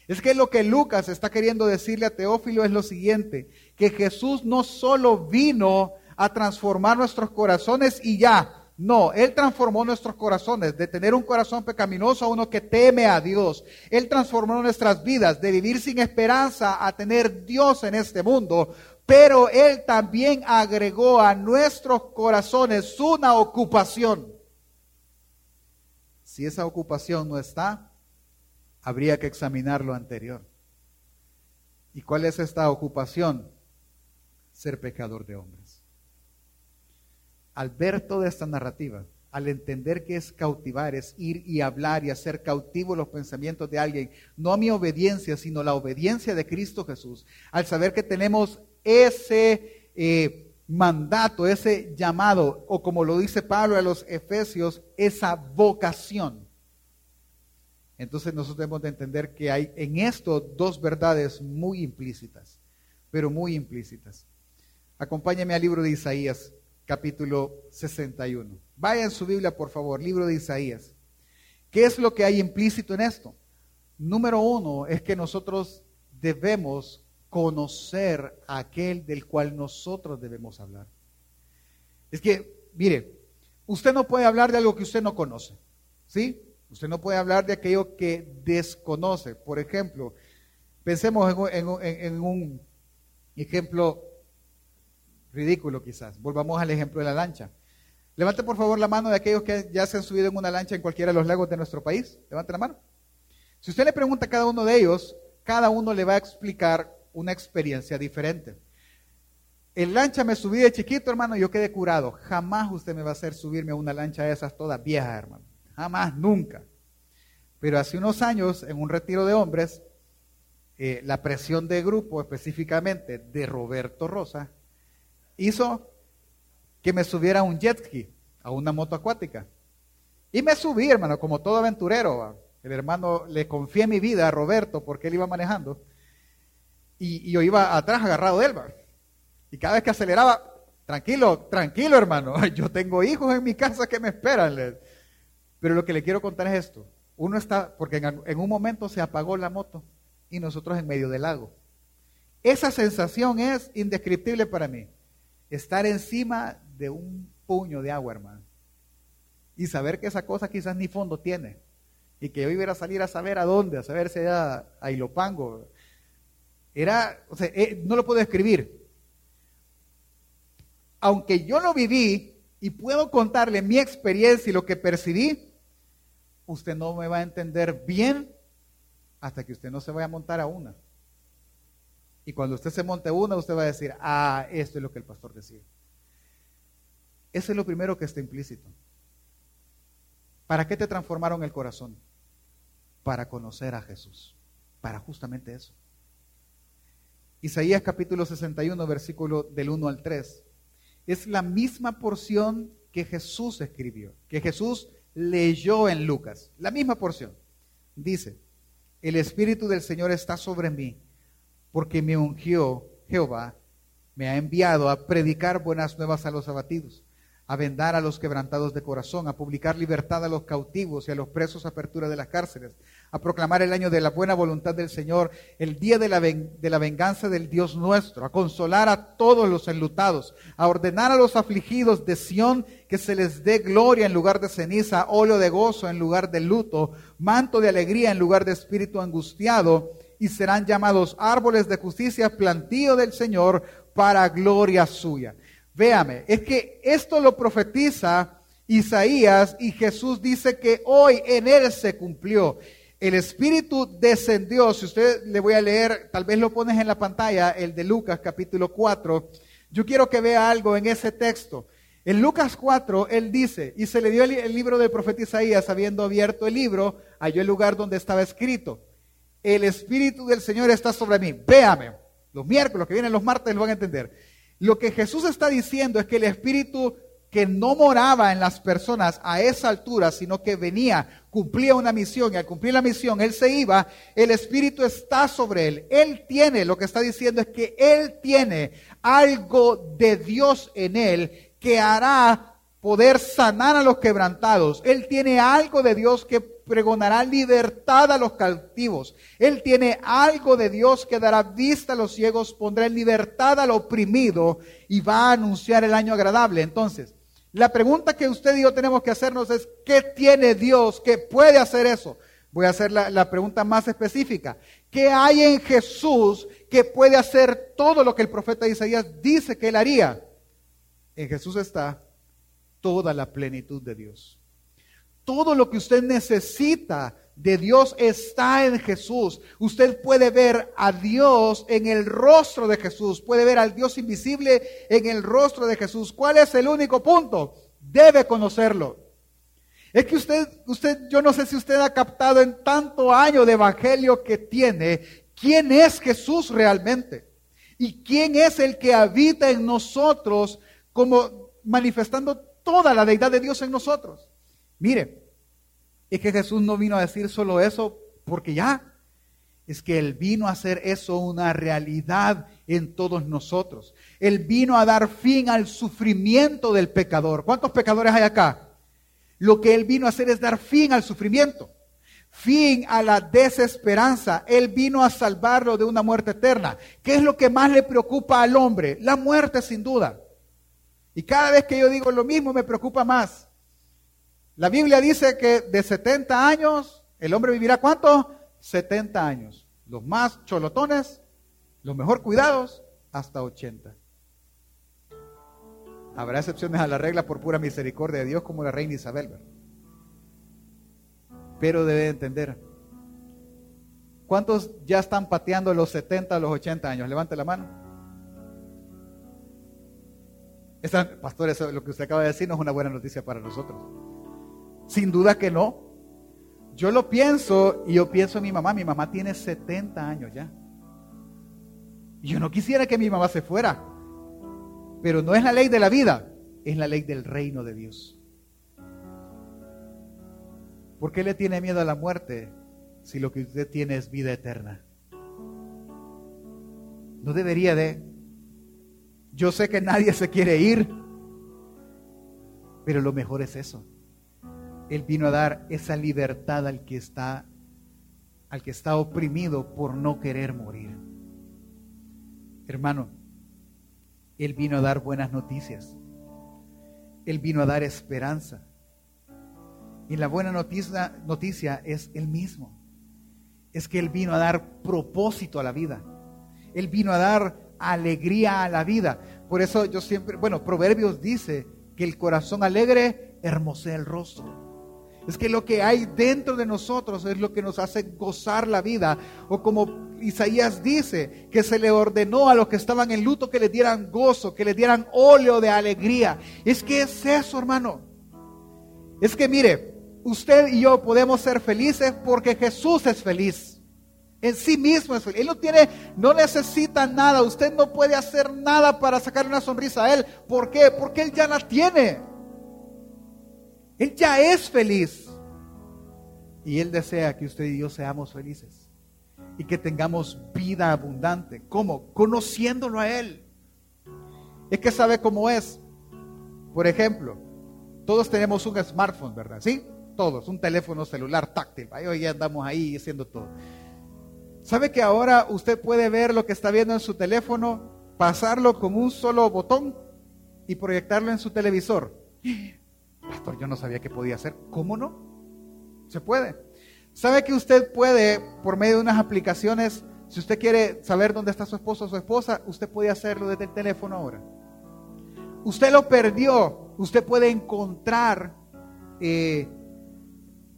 Es que lo que Lucas está queriendo decirle a Teófilo es lo siguiente, que Jesús no solo vino a transformar nuestros corazones y ya, no, Él transformó nuestros corazones de tener un corazón pecaminoso a uno que teme a Dios. Él transformó nuestras vidas de vivir sin esperanza a tener Dios en este mundo. Pero Él también agregó a nuestros corazones una ocupación. Si esa ocupación no está, habría que examinar lo anterior. ¿Y cuál es esta ocupación? Ser pecador de hombres. Al ver toda esta narrativa, al entender que es cautivar, es ir y hablar y hacer cautivo los pensamientos de alguien, no mi obediencia, sino la obediencia de Cristo Jesús, al saber que tenemos ese eh, mandato, ese llamado, o como lo dice Pablo a los Efesios, esa vocación. Entonces nosotros debemos de entender que hay en esto dos verdades muy implícitas, pero muy implícitas. Acompáñame al libro de Isaías, capítulo 61. Vaya en su Biblia, por favor, libro de Isaías. ¿Qué es lo que hay implícito en esto? Número uno es que nosotros debemos conocer a aquel del cual nosotros debemos hablar. Es que, mire, usted no puede hablar de algo que usted no conoce, ¿sí? Usted no puede hablar de aquello que desconoce. Por ejemplo, pensemos en, en un ejemplo ridículo quizás. Volvamos al ejemplo de la lancha. Levante por favor la mano de aquellos que ya se han subido en una lancha en cualquiera de los lagos de nuestro país. Levante la mano. Si usted le pregunta a cada uno de ellos, cada uno le va a explicar una experiencia diferente. En lancha me subí de chiquito, hermano, yo quedé curado. Jamás usted me va a hacer subirme a una lancha de esas todas viejas, hermano. Jamás, nunca. Pero hace unos años, en un retiro de hombres, eh, la presión de grupo, específicamente de Roberto Rosa, hizo que me subiera a un jet ski, a una moto acuática. Y me subí, hermano, como todo aventurero. El hermano le confié mi vida a Roberto porque él iba manejando. Y, yo iba atrás agarrado de él. Y cada vez que aceleraba, tranquilo, tranquilo, hermano. Yo tengo hijos en mi casa que me esperan. Pero lo que le quiero contar es esto. Uno está, porque en, en un momento se apagó la moto y nosotros en medio del lago. Esa sensación es indescriptible para mí estar encima de un puño de agua, hermano. Y saber que esa cosa quizás ni fondo tiene. Y que yo iba a salir a saber a dónde, a saber si era a Ilopango. Era, o sea, eh, no lo puedo escribir. Aunque yo lo viví y puedo contarle mi experiencia y lo que percibí, usted no me va a entender bien hasta que usted no se vaya a montar a una. Y cuando usted se monte una, usted va a decir, ah, esto es lo que el pastor decía. Eso es lo primero que está implícito. ¿Para qué te transformaron el corazón? Para conocer a Jesús. Para justamente eso. Isaías capítulo 61, versículo del 1 al 3. Es la misma porción que Jesús escribió, que Jesús leyó en Lucas. La misma porción. Dice, el Espíritu del Señor está sobre mí porque me ungió Jehová, me ha enviado a predicar buenas nuevas a los abatidos, a vendar a los quebrantados de corazón, a publicar libertad a los cautivos y a los presos apertura de las cárceles, a proclamar el año de la buena voluntad del Señor, el día de la, de la venganza del Dios nuestro, a consolar a todos los enlutados, a ordenar a los afligidos de Sión que se les dé gloria en lugar de ceniza, óleo de gozo en lugar de luto, manto de alegría en lugar de espíritu angustiado, y serán llamados árboles de justicia, plantío del Señor para gloria suya. Véame, es que esto lo profetiza Isaías y Jesús dice que hoy en él se cumplió. El Espíritu descendió, si usted le voy a leer, tal vez lo pones en la pantalla, el de Lucas capítulo 4. Yo quiero que vea algo en ese texto. En Lucas 4, él dice, y se le dio el, libro del profeta Isaías, habiendo abierto el libro, halló el lugar donde estaba escrito el Espíritu del Señor está sobre mí. Véame, los miércoles, que vienen los martes, lo van a entender. Lo que Jesús está diciendo es que el Espíritu que no moraba en las personas a esa altura, sino que venía, cumplía una misión y al cumplir la misión Él se iba, el Espíritu está sobre Él. Él tiene, lo que está diciendo es que Él tiene algo de Dios en Él que hará poder sanar a los quebrantados. Él tiene algo de Dios que pregonará libertad a los cautivos. Él tiene algo de Dios que dará vista a los ciegos, pondrá en libertad al oprimido y va a anunciar el año agradable. Entonces, la pregunta que usted y yo tenemos que hacernos es, ¿qué tiene Dios que puede hacer eso? Voy a hacer la, la pregunta más específica. ¿Qué hay en Jesús que puede hacer todo lo que el profeta Isaías dice que él haría? En Jesús está toda la plenitud de Dios todo lo que usted necesita de Dios está en Jesús. Usted puede ver a Dios en el rostro de Jesús, puede ver al Dios invisible en el rostro de Jesús. ¿Cuál es el único punto? Debe conocerlo. Es que usted, usted, yo no sé si usted ha captado en tanto año de evangelio que tiene, quién es Jesús realmente y quién es el que habita en nosotros como manifestando toda la deidad de Dios en nosotros. Mire, es que Jesús no vino a decir solo eso porque ya, es que Él vino a hacer eso una realidad en todos nosotros. Él vino a dar fin al sufrimiento del pecador. ¿Cuántos pecadores hay acá? Lo que Él vino a hacer es dar fin al sufrimiento, fin a la desesperanza. Él vino a salvarlo de una muerte eterna. ¿Qué es lo que más le preocupa al hombre? La muerte, sin duda. Y cada vez que yo digo lo mismo, me preocupa más. La Biblia dice que de 70 años, el hombre vivirá cuánto? 70 años. Los más cholotones, los mejor cuidados, hasta 80. Habrá excepciones a la regla por pura misericordia de Dios, como la reina Isabel. Pero debe entender. ¿Cuántos ya están pateando los 70 a los 80 años? Levante la mano. Esa, pastor, lo que usted acaba de decir no es una buena noticia para nosotros. Sin duda que no. Yo lo pienso y yo pienso en mi mamá. Mi mamá tiene 70 años ya. Y yo no quisiera que mi mamá se fuera. Pero no es la ley de la vida, es la ley del reino de Dios. ¿Por qué le tiene miedo a la muerte si lo que usted tiene es vida eterna? No debería de. Yo sé que nadie se quiere ir, pero lo mejor es eso. Él vino a dar esa libertad al que está al que está oprimido por no querer morir. Hermano, él vino a dar buenas noticias. Él vino a dar esperanza. Y la buena noticia, noticia es el mismo. Es que Él vino a dar propósito a la vida. Él vino a dar alegría a la vida. Por eso yo siempre, bueno, Proverbios dice que el corazón alegre hermosea el rostro. Es que lo que hay dentro de nosotros es lo que nos hace gozar la vida. O como Isaías dice, que se le ordenó a los que estaban en luto que le dieran gozo, que le dieran óleo de alegría. Es que es eso, hermano. Es que mire, usted y yo podemos ser felices porque Jesús es feliz. En sí mismo es feliz. Él no tiene, no necesita nada. Usted no puede hacer nada para sacar una sonrisa a Él. ¿Por qué? Porque Él ya la tiene. Él ya es feliz. Y Él desea que usted y yo seamos felices. Y que tengamos vida abundante. ¿Cómo? Conociéndolo a Él. Es que sabe cómo es. Por ejemplo, todos tenemos un smartphone, ¿verdad? ¿Sí? Todos, un teléfono celular táctil. Ahí hoy andamos ahí haciendo todo. ¿Sabe que ahora usted puede ver lo que está viendo en su teléfono, pasarlo con un solo botón y proyectarlo en su televisor? Pastor, yo no sabía que podía hacer. ¿Cómo no? Se puede. ¿Sabe que usted puede, por medio de unas aplicaciones, si usted quiere saber dónde está su esposo o su esposa, usted puede hacerlo desde el teléfono ahora? Usted lo perdió, usted puede encontrar eh,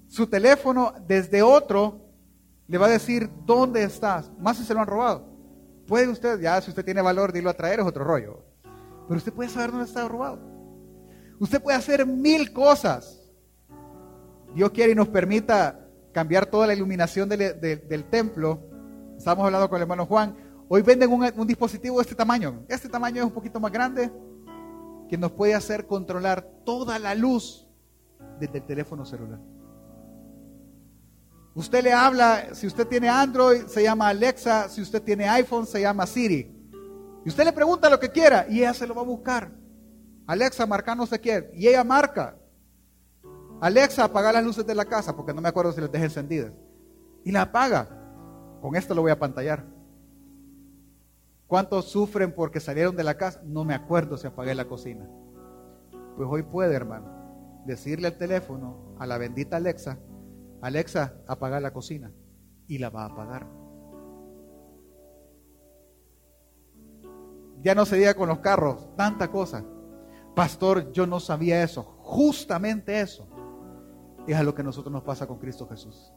su teléfono desde otro, le va a decir dónde estás, más si se lo han robado. Puede usted, ya si usted tiene valor, dilo a traer, es otro rollo. Pero usted puede saber dónde está robado. Usted puede hacer mil cosas. Dios quiere y nos permita cambiar toda la iluminación del, templo. Estamos hablando con el hermano Juan. Hoy venden un, dispositivo de este tamaño. Este tamaño es un poquito más grande que nos puede hacer controlar toda la luz desde el teléfono celular. Usted le habla, si usted tiene Android, se llama Alexa, si usted tiene iPhone, se llama Siri. Y usted le pregunta lo que quiera y ella se lo va a buscar. Alexa, marca no sé qué. Y ella marca. Alexa, apaga las luces de la casa, porque no me acuerdo si las dejé encendidas. Y la apaga. Con esto lo voy a pantallar. ¿Cuántos sufren porque salieron de la casa? No me acuerdo si apagué la cocina. Pues hoy puede, hermano, decirle al teléfono, a la bendita Alexa, Alexa, apaga la cocina. Y la va a apagar. Ya no se diga con los carros, tanta cosa. Pastor, yo no sabía eso. Justamente eso. Es a lo que a nosotros nos pasa con Cristo Jesús.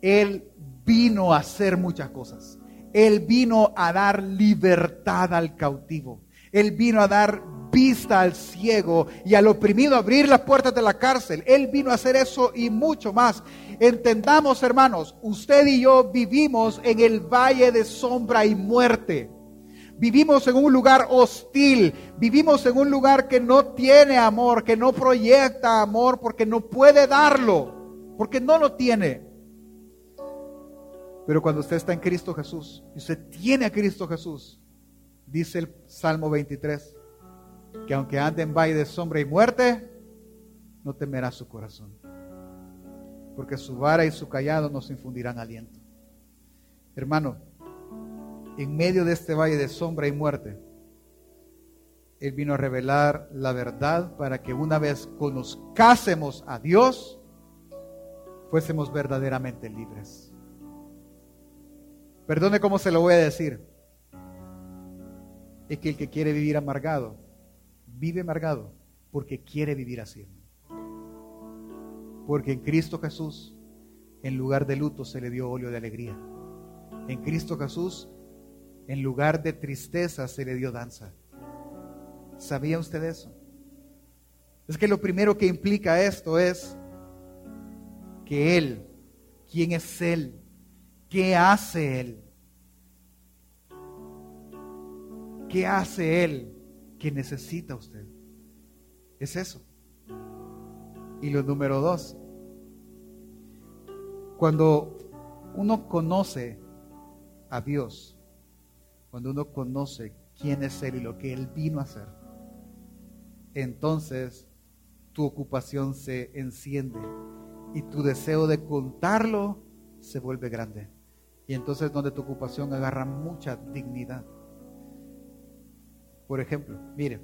Él vino a hacer muchas cosas. Él vino a dar libertad al cautivo. Él vino a dar vista al ciego y al oprimido, abrir las puertas de la cárcel. Él vino a hacer eso y mucho más. Entendamos, hermanos, usted y yo vivimos en el valle de sombra y muerte. Vivimos en un lugar hostil, vivimos en un lugar que no tiene amor, que no proyecta amor porque no puede darlo, porque no lo tiene. Pero cuando usted está en Cristo Jesús y usted tiene a Cristo Jesús, dice el Salmo 23, que aunque ande en valle de sombra y muerte, no temerá su corazón, porque su vara y su callado nos infundirán aliento. Hermano, en medio de este valle de sombra y muerte, Él vino a revelar la verdad para que una vez conozcásemos a Dios, fuésemos verdaderamente libres. Perdone cómo se lo voy a decir. Es que el que quiere vivir amargado, vive amargado porque quiere vivir así. Porque en Cristo Jesús, en lugar de luto, se le dio óleo de alegría. En Cristo Jesús, en lugar de tristeza, se le dio danza. ¿Sabía usted eso? Es que lo primero que implica esto es que Él, ¿quién es Él? ¿Qué hace Él? ¿Qué hace Él que necesita usted? Es eso. Y lo número dos, cuando uno conoce a Dios, cuando uno conoce quién es Él y lo que Él vino a hacer, entonces tu ocupación se enciende y tu deseo de contarlo se vuelve grande. Y entonces donde tu ocupación agarra mucha dignidad. Por ejemplo, miren,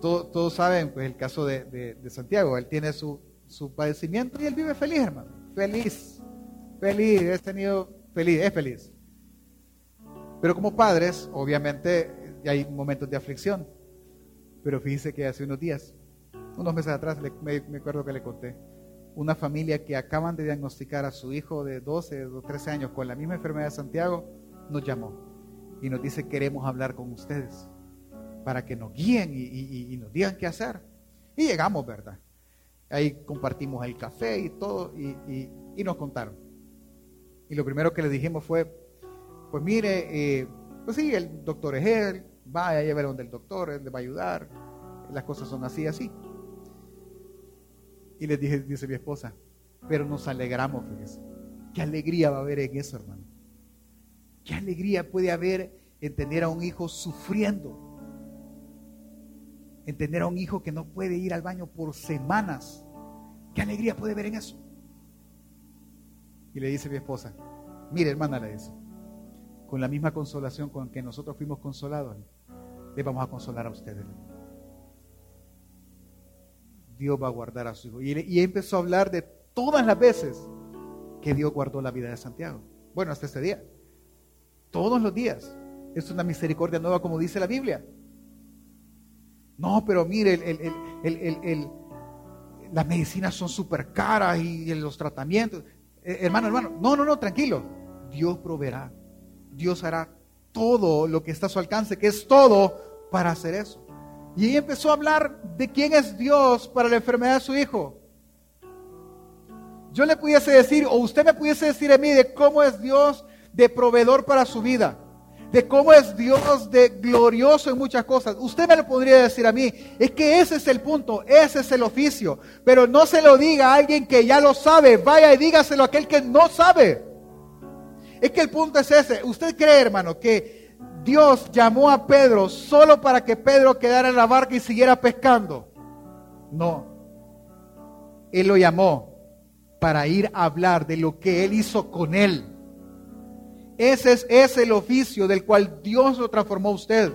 todos, saben pues, el caso de, Santiago. Él tiene su, su, padecimiento y él vive feliz, hermano. Feliz, feliz, es tenido feliz, es feliz. Pero como padres, obviamente hay momentos de aflicción. Pero fíjese que hace unos días, unos meses atrás, me, me acuerdo que le conté, una familia que acaban de diagnosticar a su hijo de 12 o 13 años con la misma enfermedad de Santiago, nos llamó y nos dice, queremos hablar con ustedes para que nos guíen y, nos digan qué hacer. Y llegamos, ¿verdad? Ahí compartimos el café y todo y, nos contaron. Y lo primero que le dijimos fue, pues mire, eh, pues sí, el doctor es él, vaya, llevar donde el doctor, él le va a ayudar, las cosas son así, así. Y le dije, dice mi esposa, pero nos alegramos, fíjese. Qué alegría va a haber en eso, hermano. Qué alegría puede haber en tener a un hijo sufriendo. En tener a un hijo que no puede ir al baño por semanas. Qué alegría puede haber en eso. Y le dice mi esposa, mire hermana, le dice, con la misma consolación con que nosotros fuimos consolados, le vamos a consolar a ustedes. Dios va a guardar a su hijo. Y, empezó a hablar de todas las veces que Dios guardó la vida de Santiago. Bueno, hasta este día. Todos los días. Es una misericordia nueva como dice la Biblia. No, pero mire, las medicinas son súper caras y, los tratamientos. Eh, hermano, hermano, no, no, no, tranquilo. Dios proveerá. Dios hará todo lo que está a su alcance, que es todo para hacer eso. Y ella empezó a hablar de quién es Dios para la enfermedad de su hijo. Yo le pudiese decir, o usted me pudiese decir a mí de cómo es Dios de proveedor para su vida, de cómo es Dios de glorioso en muchas cosas. Usted me lo podría decir a mí. Es que ese es el punto, ese es el oficio. Pero no se lo diga a alguien que ya lo sabe, vaya y dígaselo a aquel que no sabe. Es que el punto es ese. ¿Usted cree, hermano, que Dios llamó a Pedro solo para que Pedro quedara en la barca y siguiera pescando. No. Él lo llamó para ir a hablar de lo que él hizo con él. Ese es, el oficio del cual Dios lo transformó a usted.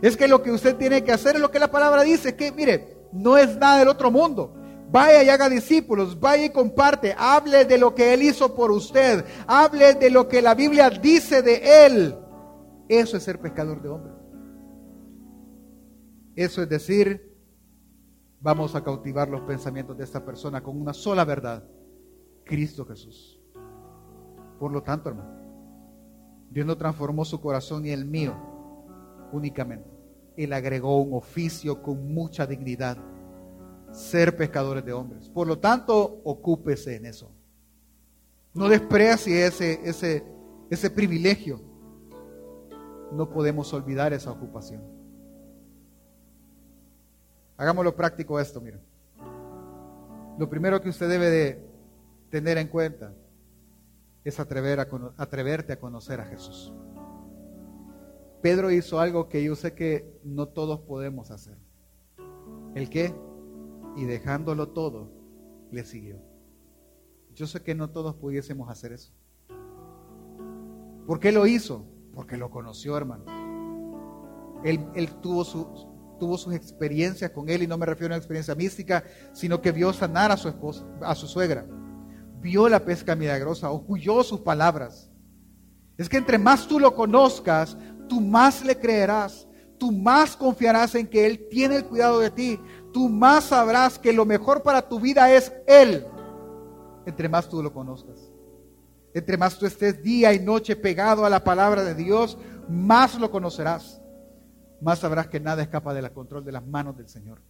Es que lo que usted tiene que hacer es lo que la palabra dice, que mire, no es nada del otro mundo. Vaya y haga discípulos, vaya y comparte, hable de lo que Él hizo por usted, hable de lo que la Biblia dice de Él. Eso es ser pescador de hombres. Eso es decir, vamos a cautivar los pensamientos de esta persona con una sola verdad, Cristo Jesús. Por lo tanto, hermano, Dios no transformó su corazón y el mío únicamente. Él agregó un oficio con mucha dignidad, ser pescadores de hombres. Por lo tanto, ocúpese en eso. No desprecie ese, ese, ese privilegio. No podemos olvidar esa ocupación. Hagámoslo práctico esto, miren. Lo primero que usted debe de tener en cuenta es atrever a, atreverte a conocer a Jesús. Pedro hizo algo que yo sé que no todos podemos hacer. ¿El qué? Y dejándolo todo, le siguió. Yo sé que no todos pudiésemos hacer eso. ¿Por qué lo hizo? Porque lo conoció, hermano. Él, él tuvo, su, tuvo sus experiencias con él, y no me refiero a una experiencia mística, sino que vio sanar a su esposa, a su suegra. Vio la pesca milagrosa, oyó sus palabras. Es que entre más tú lo conozcas, tú más le creerás, tú más confiarás en que Él tiene el cuidado de ti, tú más sabrás que lo mejor para tu vida es Él, entre más tú lo conozcas. Entre más tú estés día y noche pegado a la palabra de Dios, más lo conocerás, más sabrás que nada escapa del control de las manos del Señor.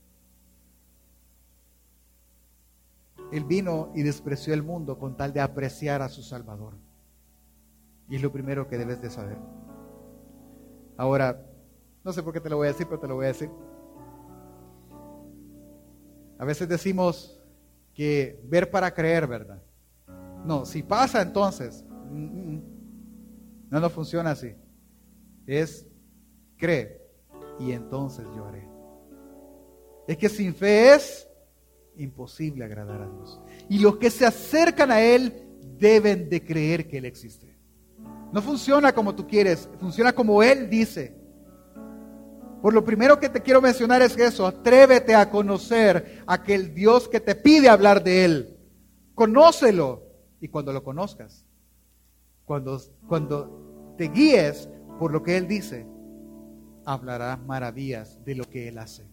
Él vino y despreció el mundo con tal de apreciar a su Salvador. Y es lo primero que debes de saber. Ahora, no sé por qué te lo voy a decir, pero te lo voy a decir. A veces decimos que ver para creer, ¿verdad? No, si pasa entonces, mm, mm, no, no funciona así. Es cree y entonces yo haré. Es que sin fe es imposible agradar a Dios. Y los que se acercan a Él deben de creer que Él existe. No funciona como tú quieres, funciona como Él dice. Por lo primero que te quiero mencionar es eso, atrévete a conocer a aquel Dios que te pide hablar de Él. Conócelo y cuando lo conozcas, cuando, cuando te guíes por lo que Él dice, hablarás maravillas de lo que Él hace.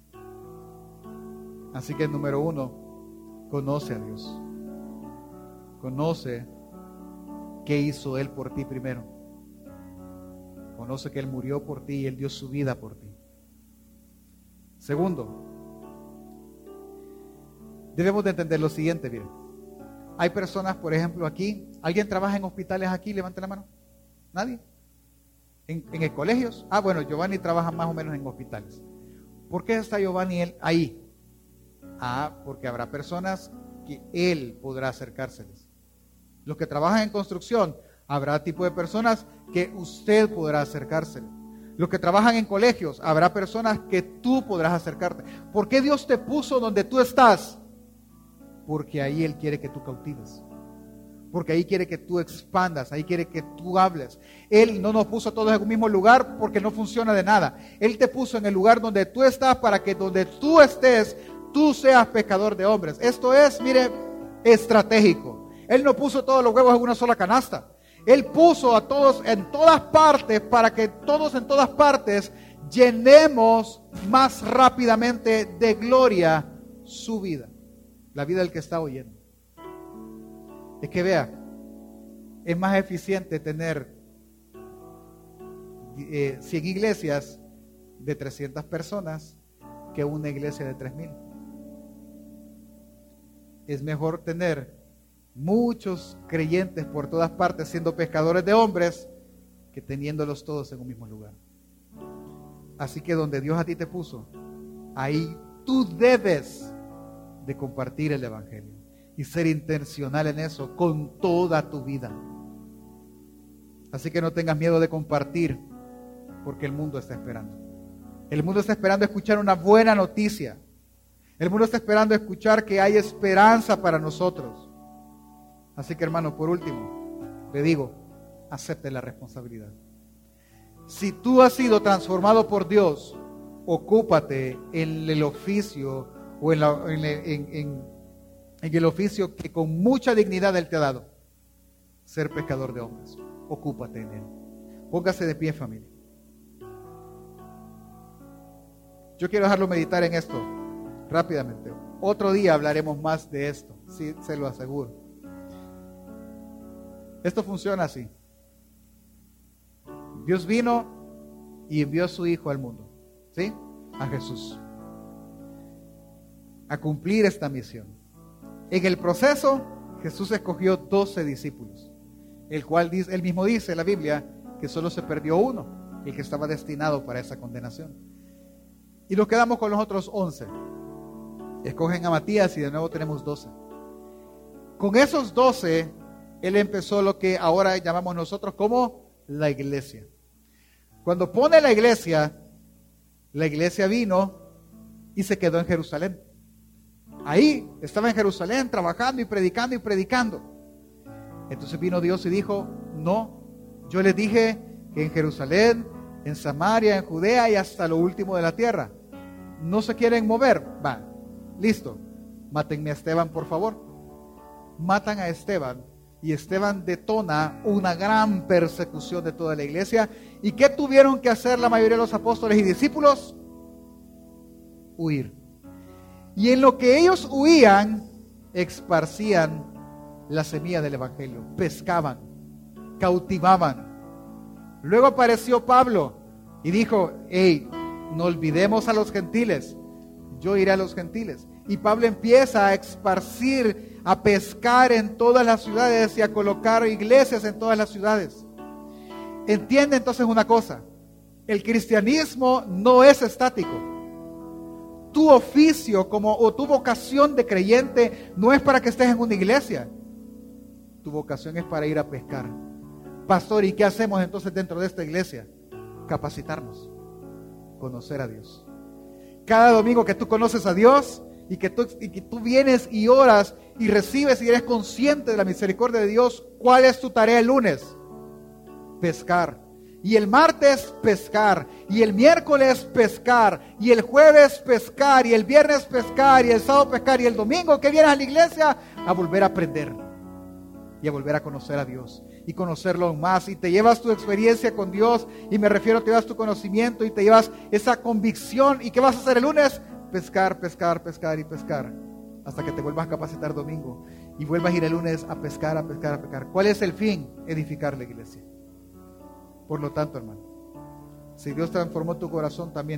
Así que número uno, conoce a Dios. Conoce ¿Qué hizo Él por ti primero? Conoce que Él murió por ti y Él dio su vida por ti. Segundo, debemos de entender lo siguiente, miren. Hay personas, por ejemplo, aquí, ¿alguien trabaja en hospitales aquí? Levante la mano. ¿Nadie? ¿En, en colegios? Ah, bueno, Giovanni trabaja más o menos en hospitales. ¿Por qué está Giovanni ahí? Ah, porque habrá personas que él podrá acercárseles. Los que trabajan en construcción, habrá tipo de personas que usted podrá acercarse. Los que trabajan en colegios, habrá personas que tú podrás acercarte. ¿Por qué Dios te puso donde tú estás? Porque ahí Él quiere que tú cautives. Porque ahí quiere que tú expandas, ahí quiere que tú hables. Él no nos puso todos en un mismo lugar porque no funciona de nada. Él te puso en el lugar donde tú estás para que donde tú estés, tú seas pescador de hombres. Esto es, mire, estratégico. Él no puso todos los huevos en una sola canasta. Él puso a todos en todas partes para que todos en todas partes llenemos más rápidamente de gloria su vida, la vida del que está oyendo. Es que vea, es más eficiente tener 100 eh, iglesias de 300 personas que una iglesia de 3000. Es mejor tener muchos creyentes por todas partes siendo pescadores de hombres que teniéndolos todos en un mismo lugar. Así que donde Dios a ti te puso, ahí tú debes de compartir el Evangelio y ser intencional en eso con toda tu vida. Así que no tengas miedo de compartir porque el mundo está esperando. El mundo está esperando escuchar una buena noticia. El mundo está esperando escuchar que hay esperanza para nosotros. Así que hermano, por último, le digo, acepte la responsabilidad. Si tú has sido transformado por Dios, ocúpate en el oficio o en, el oficio que con mucha dignidad Él te ha dado, ser pescador de hombres. Ocúpate en Él. Póngase de pie, familia. Yo quiero dejarlo meditar en esto rápidamente. Otro día hablaremos más de esto, sí, se lo aseguro. Esto funciona así. Dios vino y envió a su Hijo al mundo, ¿sí? A Jesús. A cumplir esta misión. En el proceso, Jesús escogió doce discípulos, el cual él mismo dice en la Biblia que solo se perdió uno, el que estaba destinado para esa condenación. Y nos quedamos con los otros once. Escogen a Matías y de nuevo tenemos doce. Con esos doce, él empezó lo que ahora llamamos nosotros como la iglesia. Cuando pone la iglesia, la iglesia vino y se quedó en Jerusalén. Ahí estaba en Jerusalén trabajando y predicando y predicando. Entonces vino Dios y dijo, no, yo les dije que en Jerusalén, en Samaria, en Judea y hasta lo último de la tierra. No se quieren mover. Va, listo. Mátenme a Esteban, por favor. Matan a Esteban y Esteban detona una gran persecución de toda la iglesia. ¿Y qué tuvieron que hacer la mayoría de los apóstoles y discípulos? Huir. Y en lo que ellos huían, esparcían la semilla del Evangelio, pescaban, cautivaban. Luego apareció Pablo y dijo, hey, no olvidemos a los gentiles, yo iré a los gentiles. Y Pablo empieza a esparcir a pescar en todas las ciudades y a colocar iglesias en todas las ciudades. Entiende entonces una cosa, el cristianismo no es estático. Tu oficio como o tu vocación de creyente no es para que estés en una iglesia. Tu vocación es para ir a pescar. Pastor, ¿y qué hacemos entonces dentro de esta iglesia? Capacitarnos, conocer a Dios. Cada domingo que tú conoces a Dios, y que, tú, vienes y oras y recibes y eres consciente de la misericordia de Dios, ¿cuál es tu tarea el lunes? Pescar. Y el martes pescar, y el miércoles pescar, y el jueves pescar, y el viernes pescar, y el sábado pescar, y el domingo que vienes a la iglesia a volver a aprender y a volver a conocer a Dios y conocerlo más. Y te llevas tu experiencia con Dios, y me refiero, te llevas tu conocimiento y te llevas esa convicción. ¿Y qué vas a hacer el lunes? pescar, pescar, pescar y pescar hasta que te vuelvas a capacitar domingo y vuelvas a ir el lunes a pescar, a pescar, a pescar. ¿Cuál es el fin? Edificar la iglesia. Por lo tanto, hermano, si Dios transformó tu corazón también,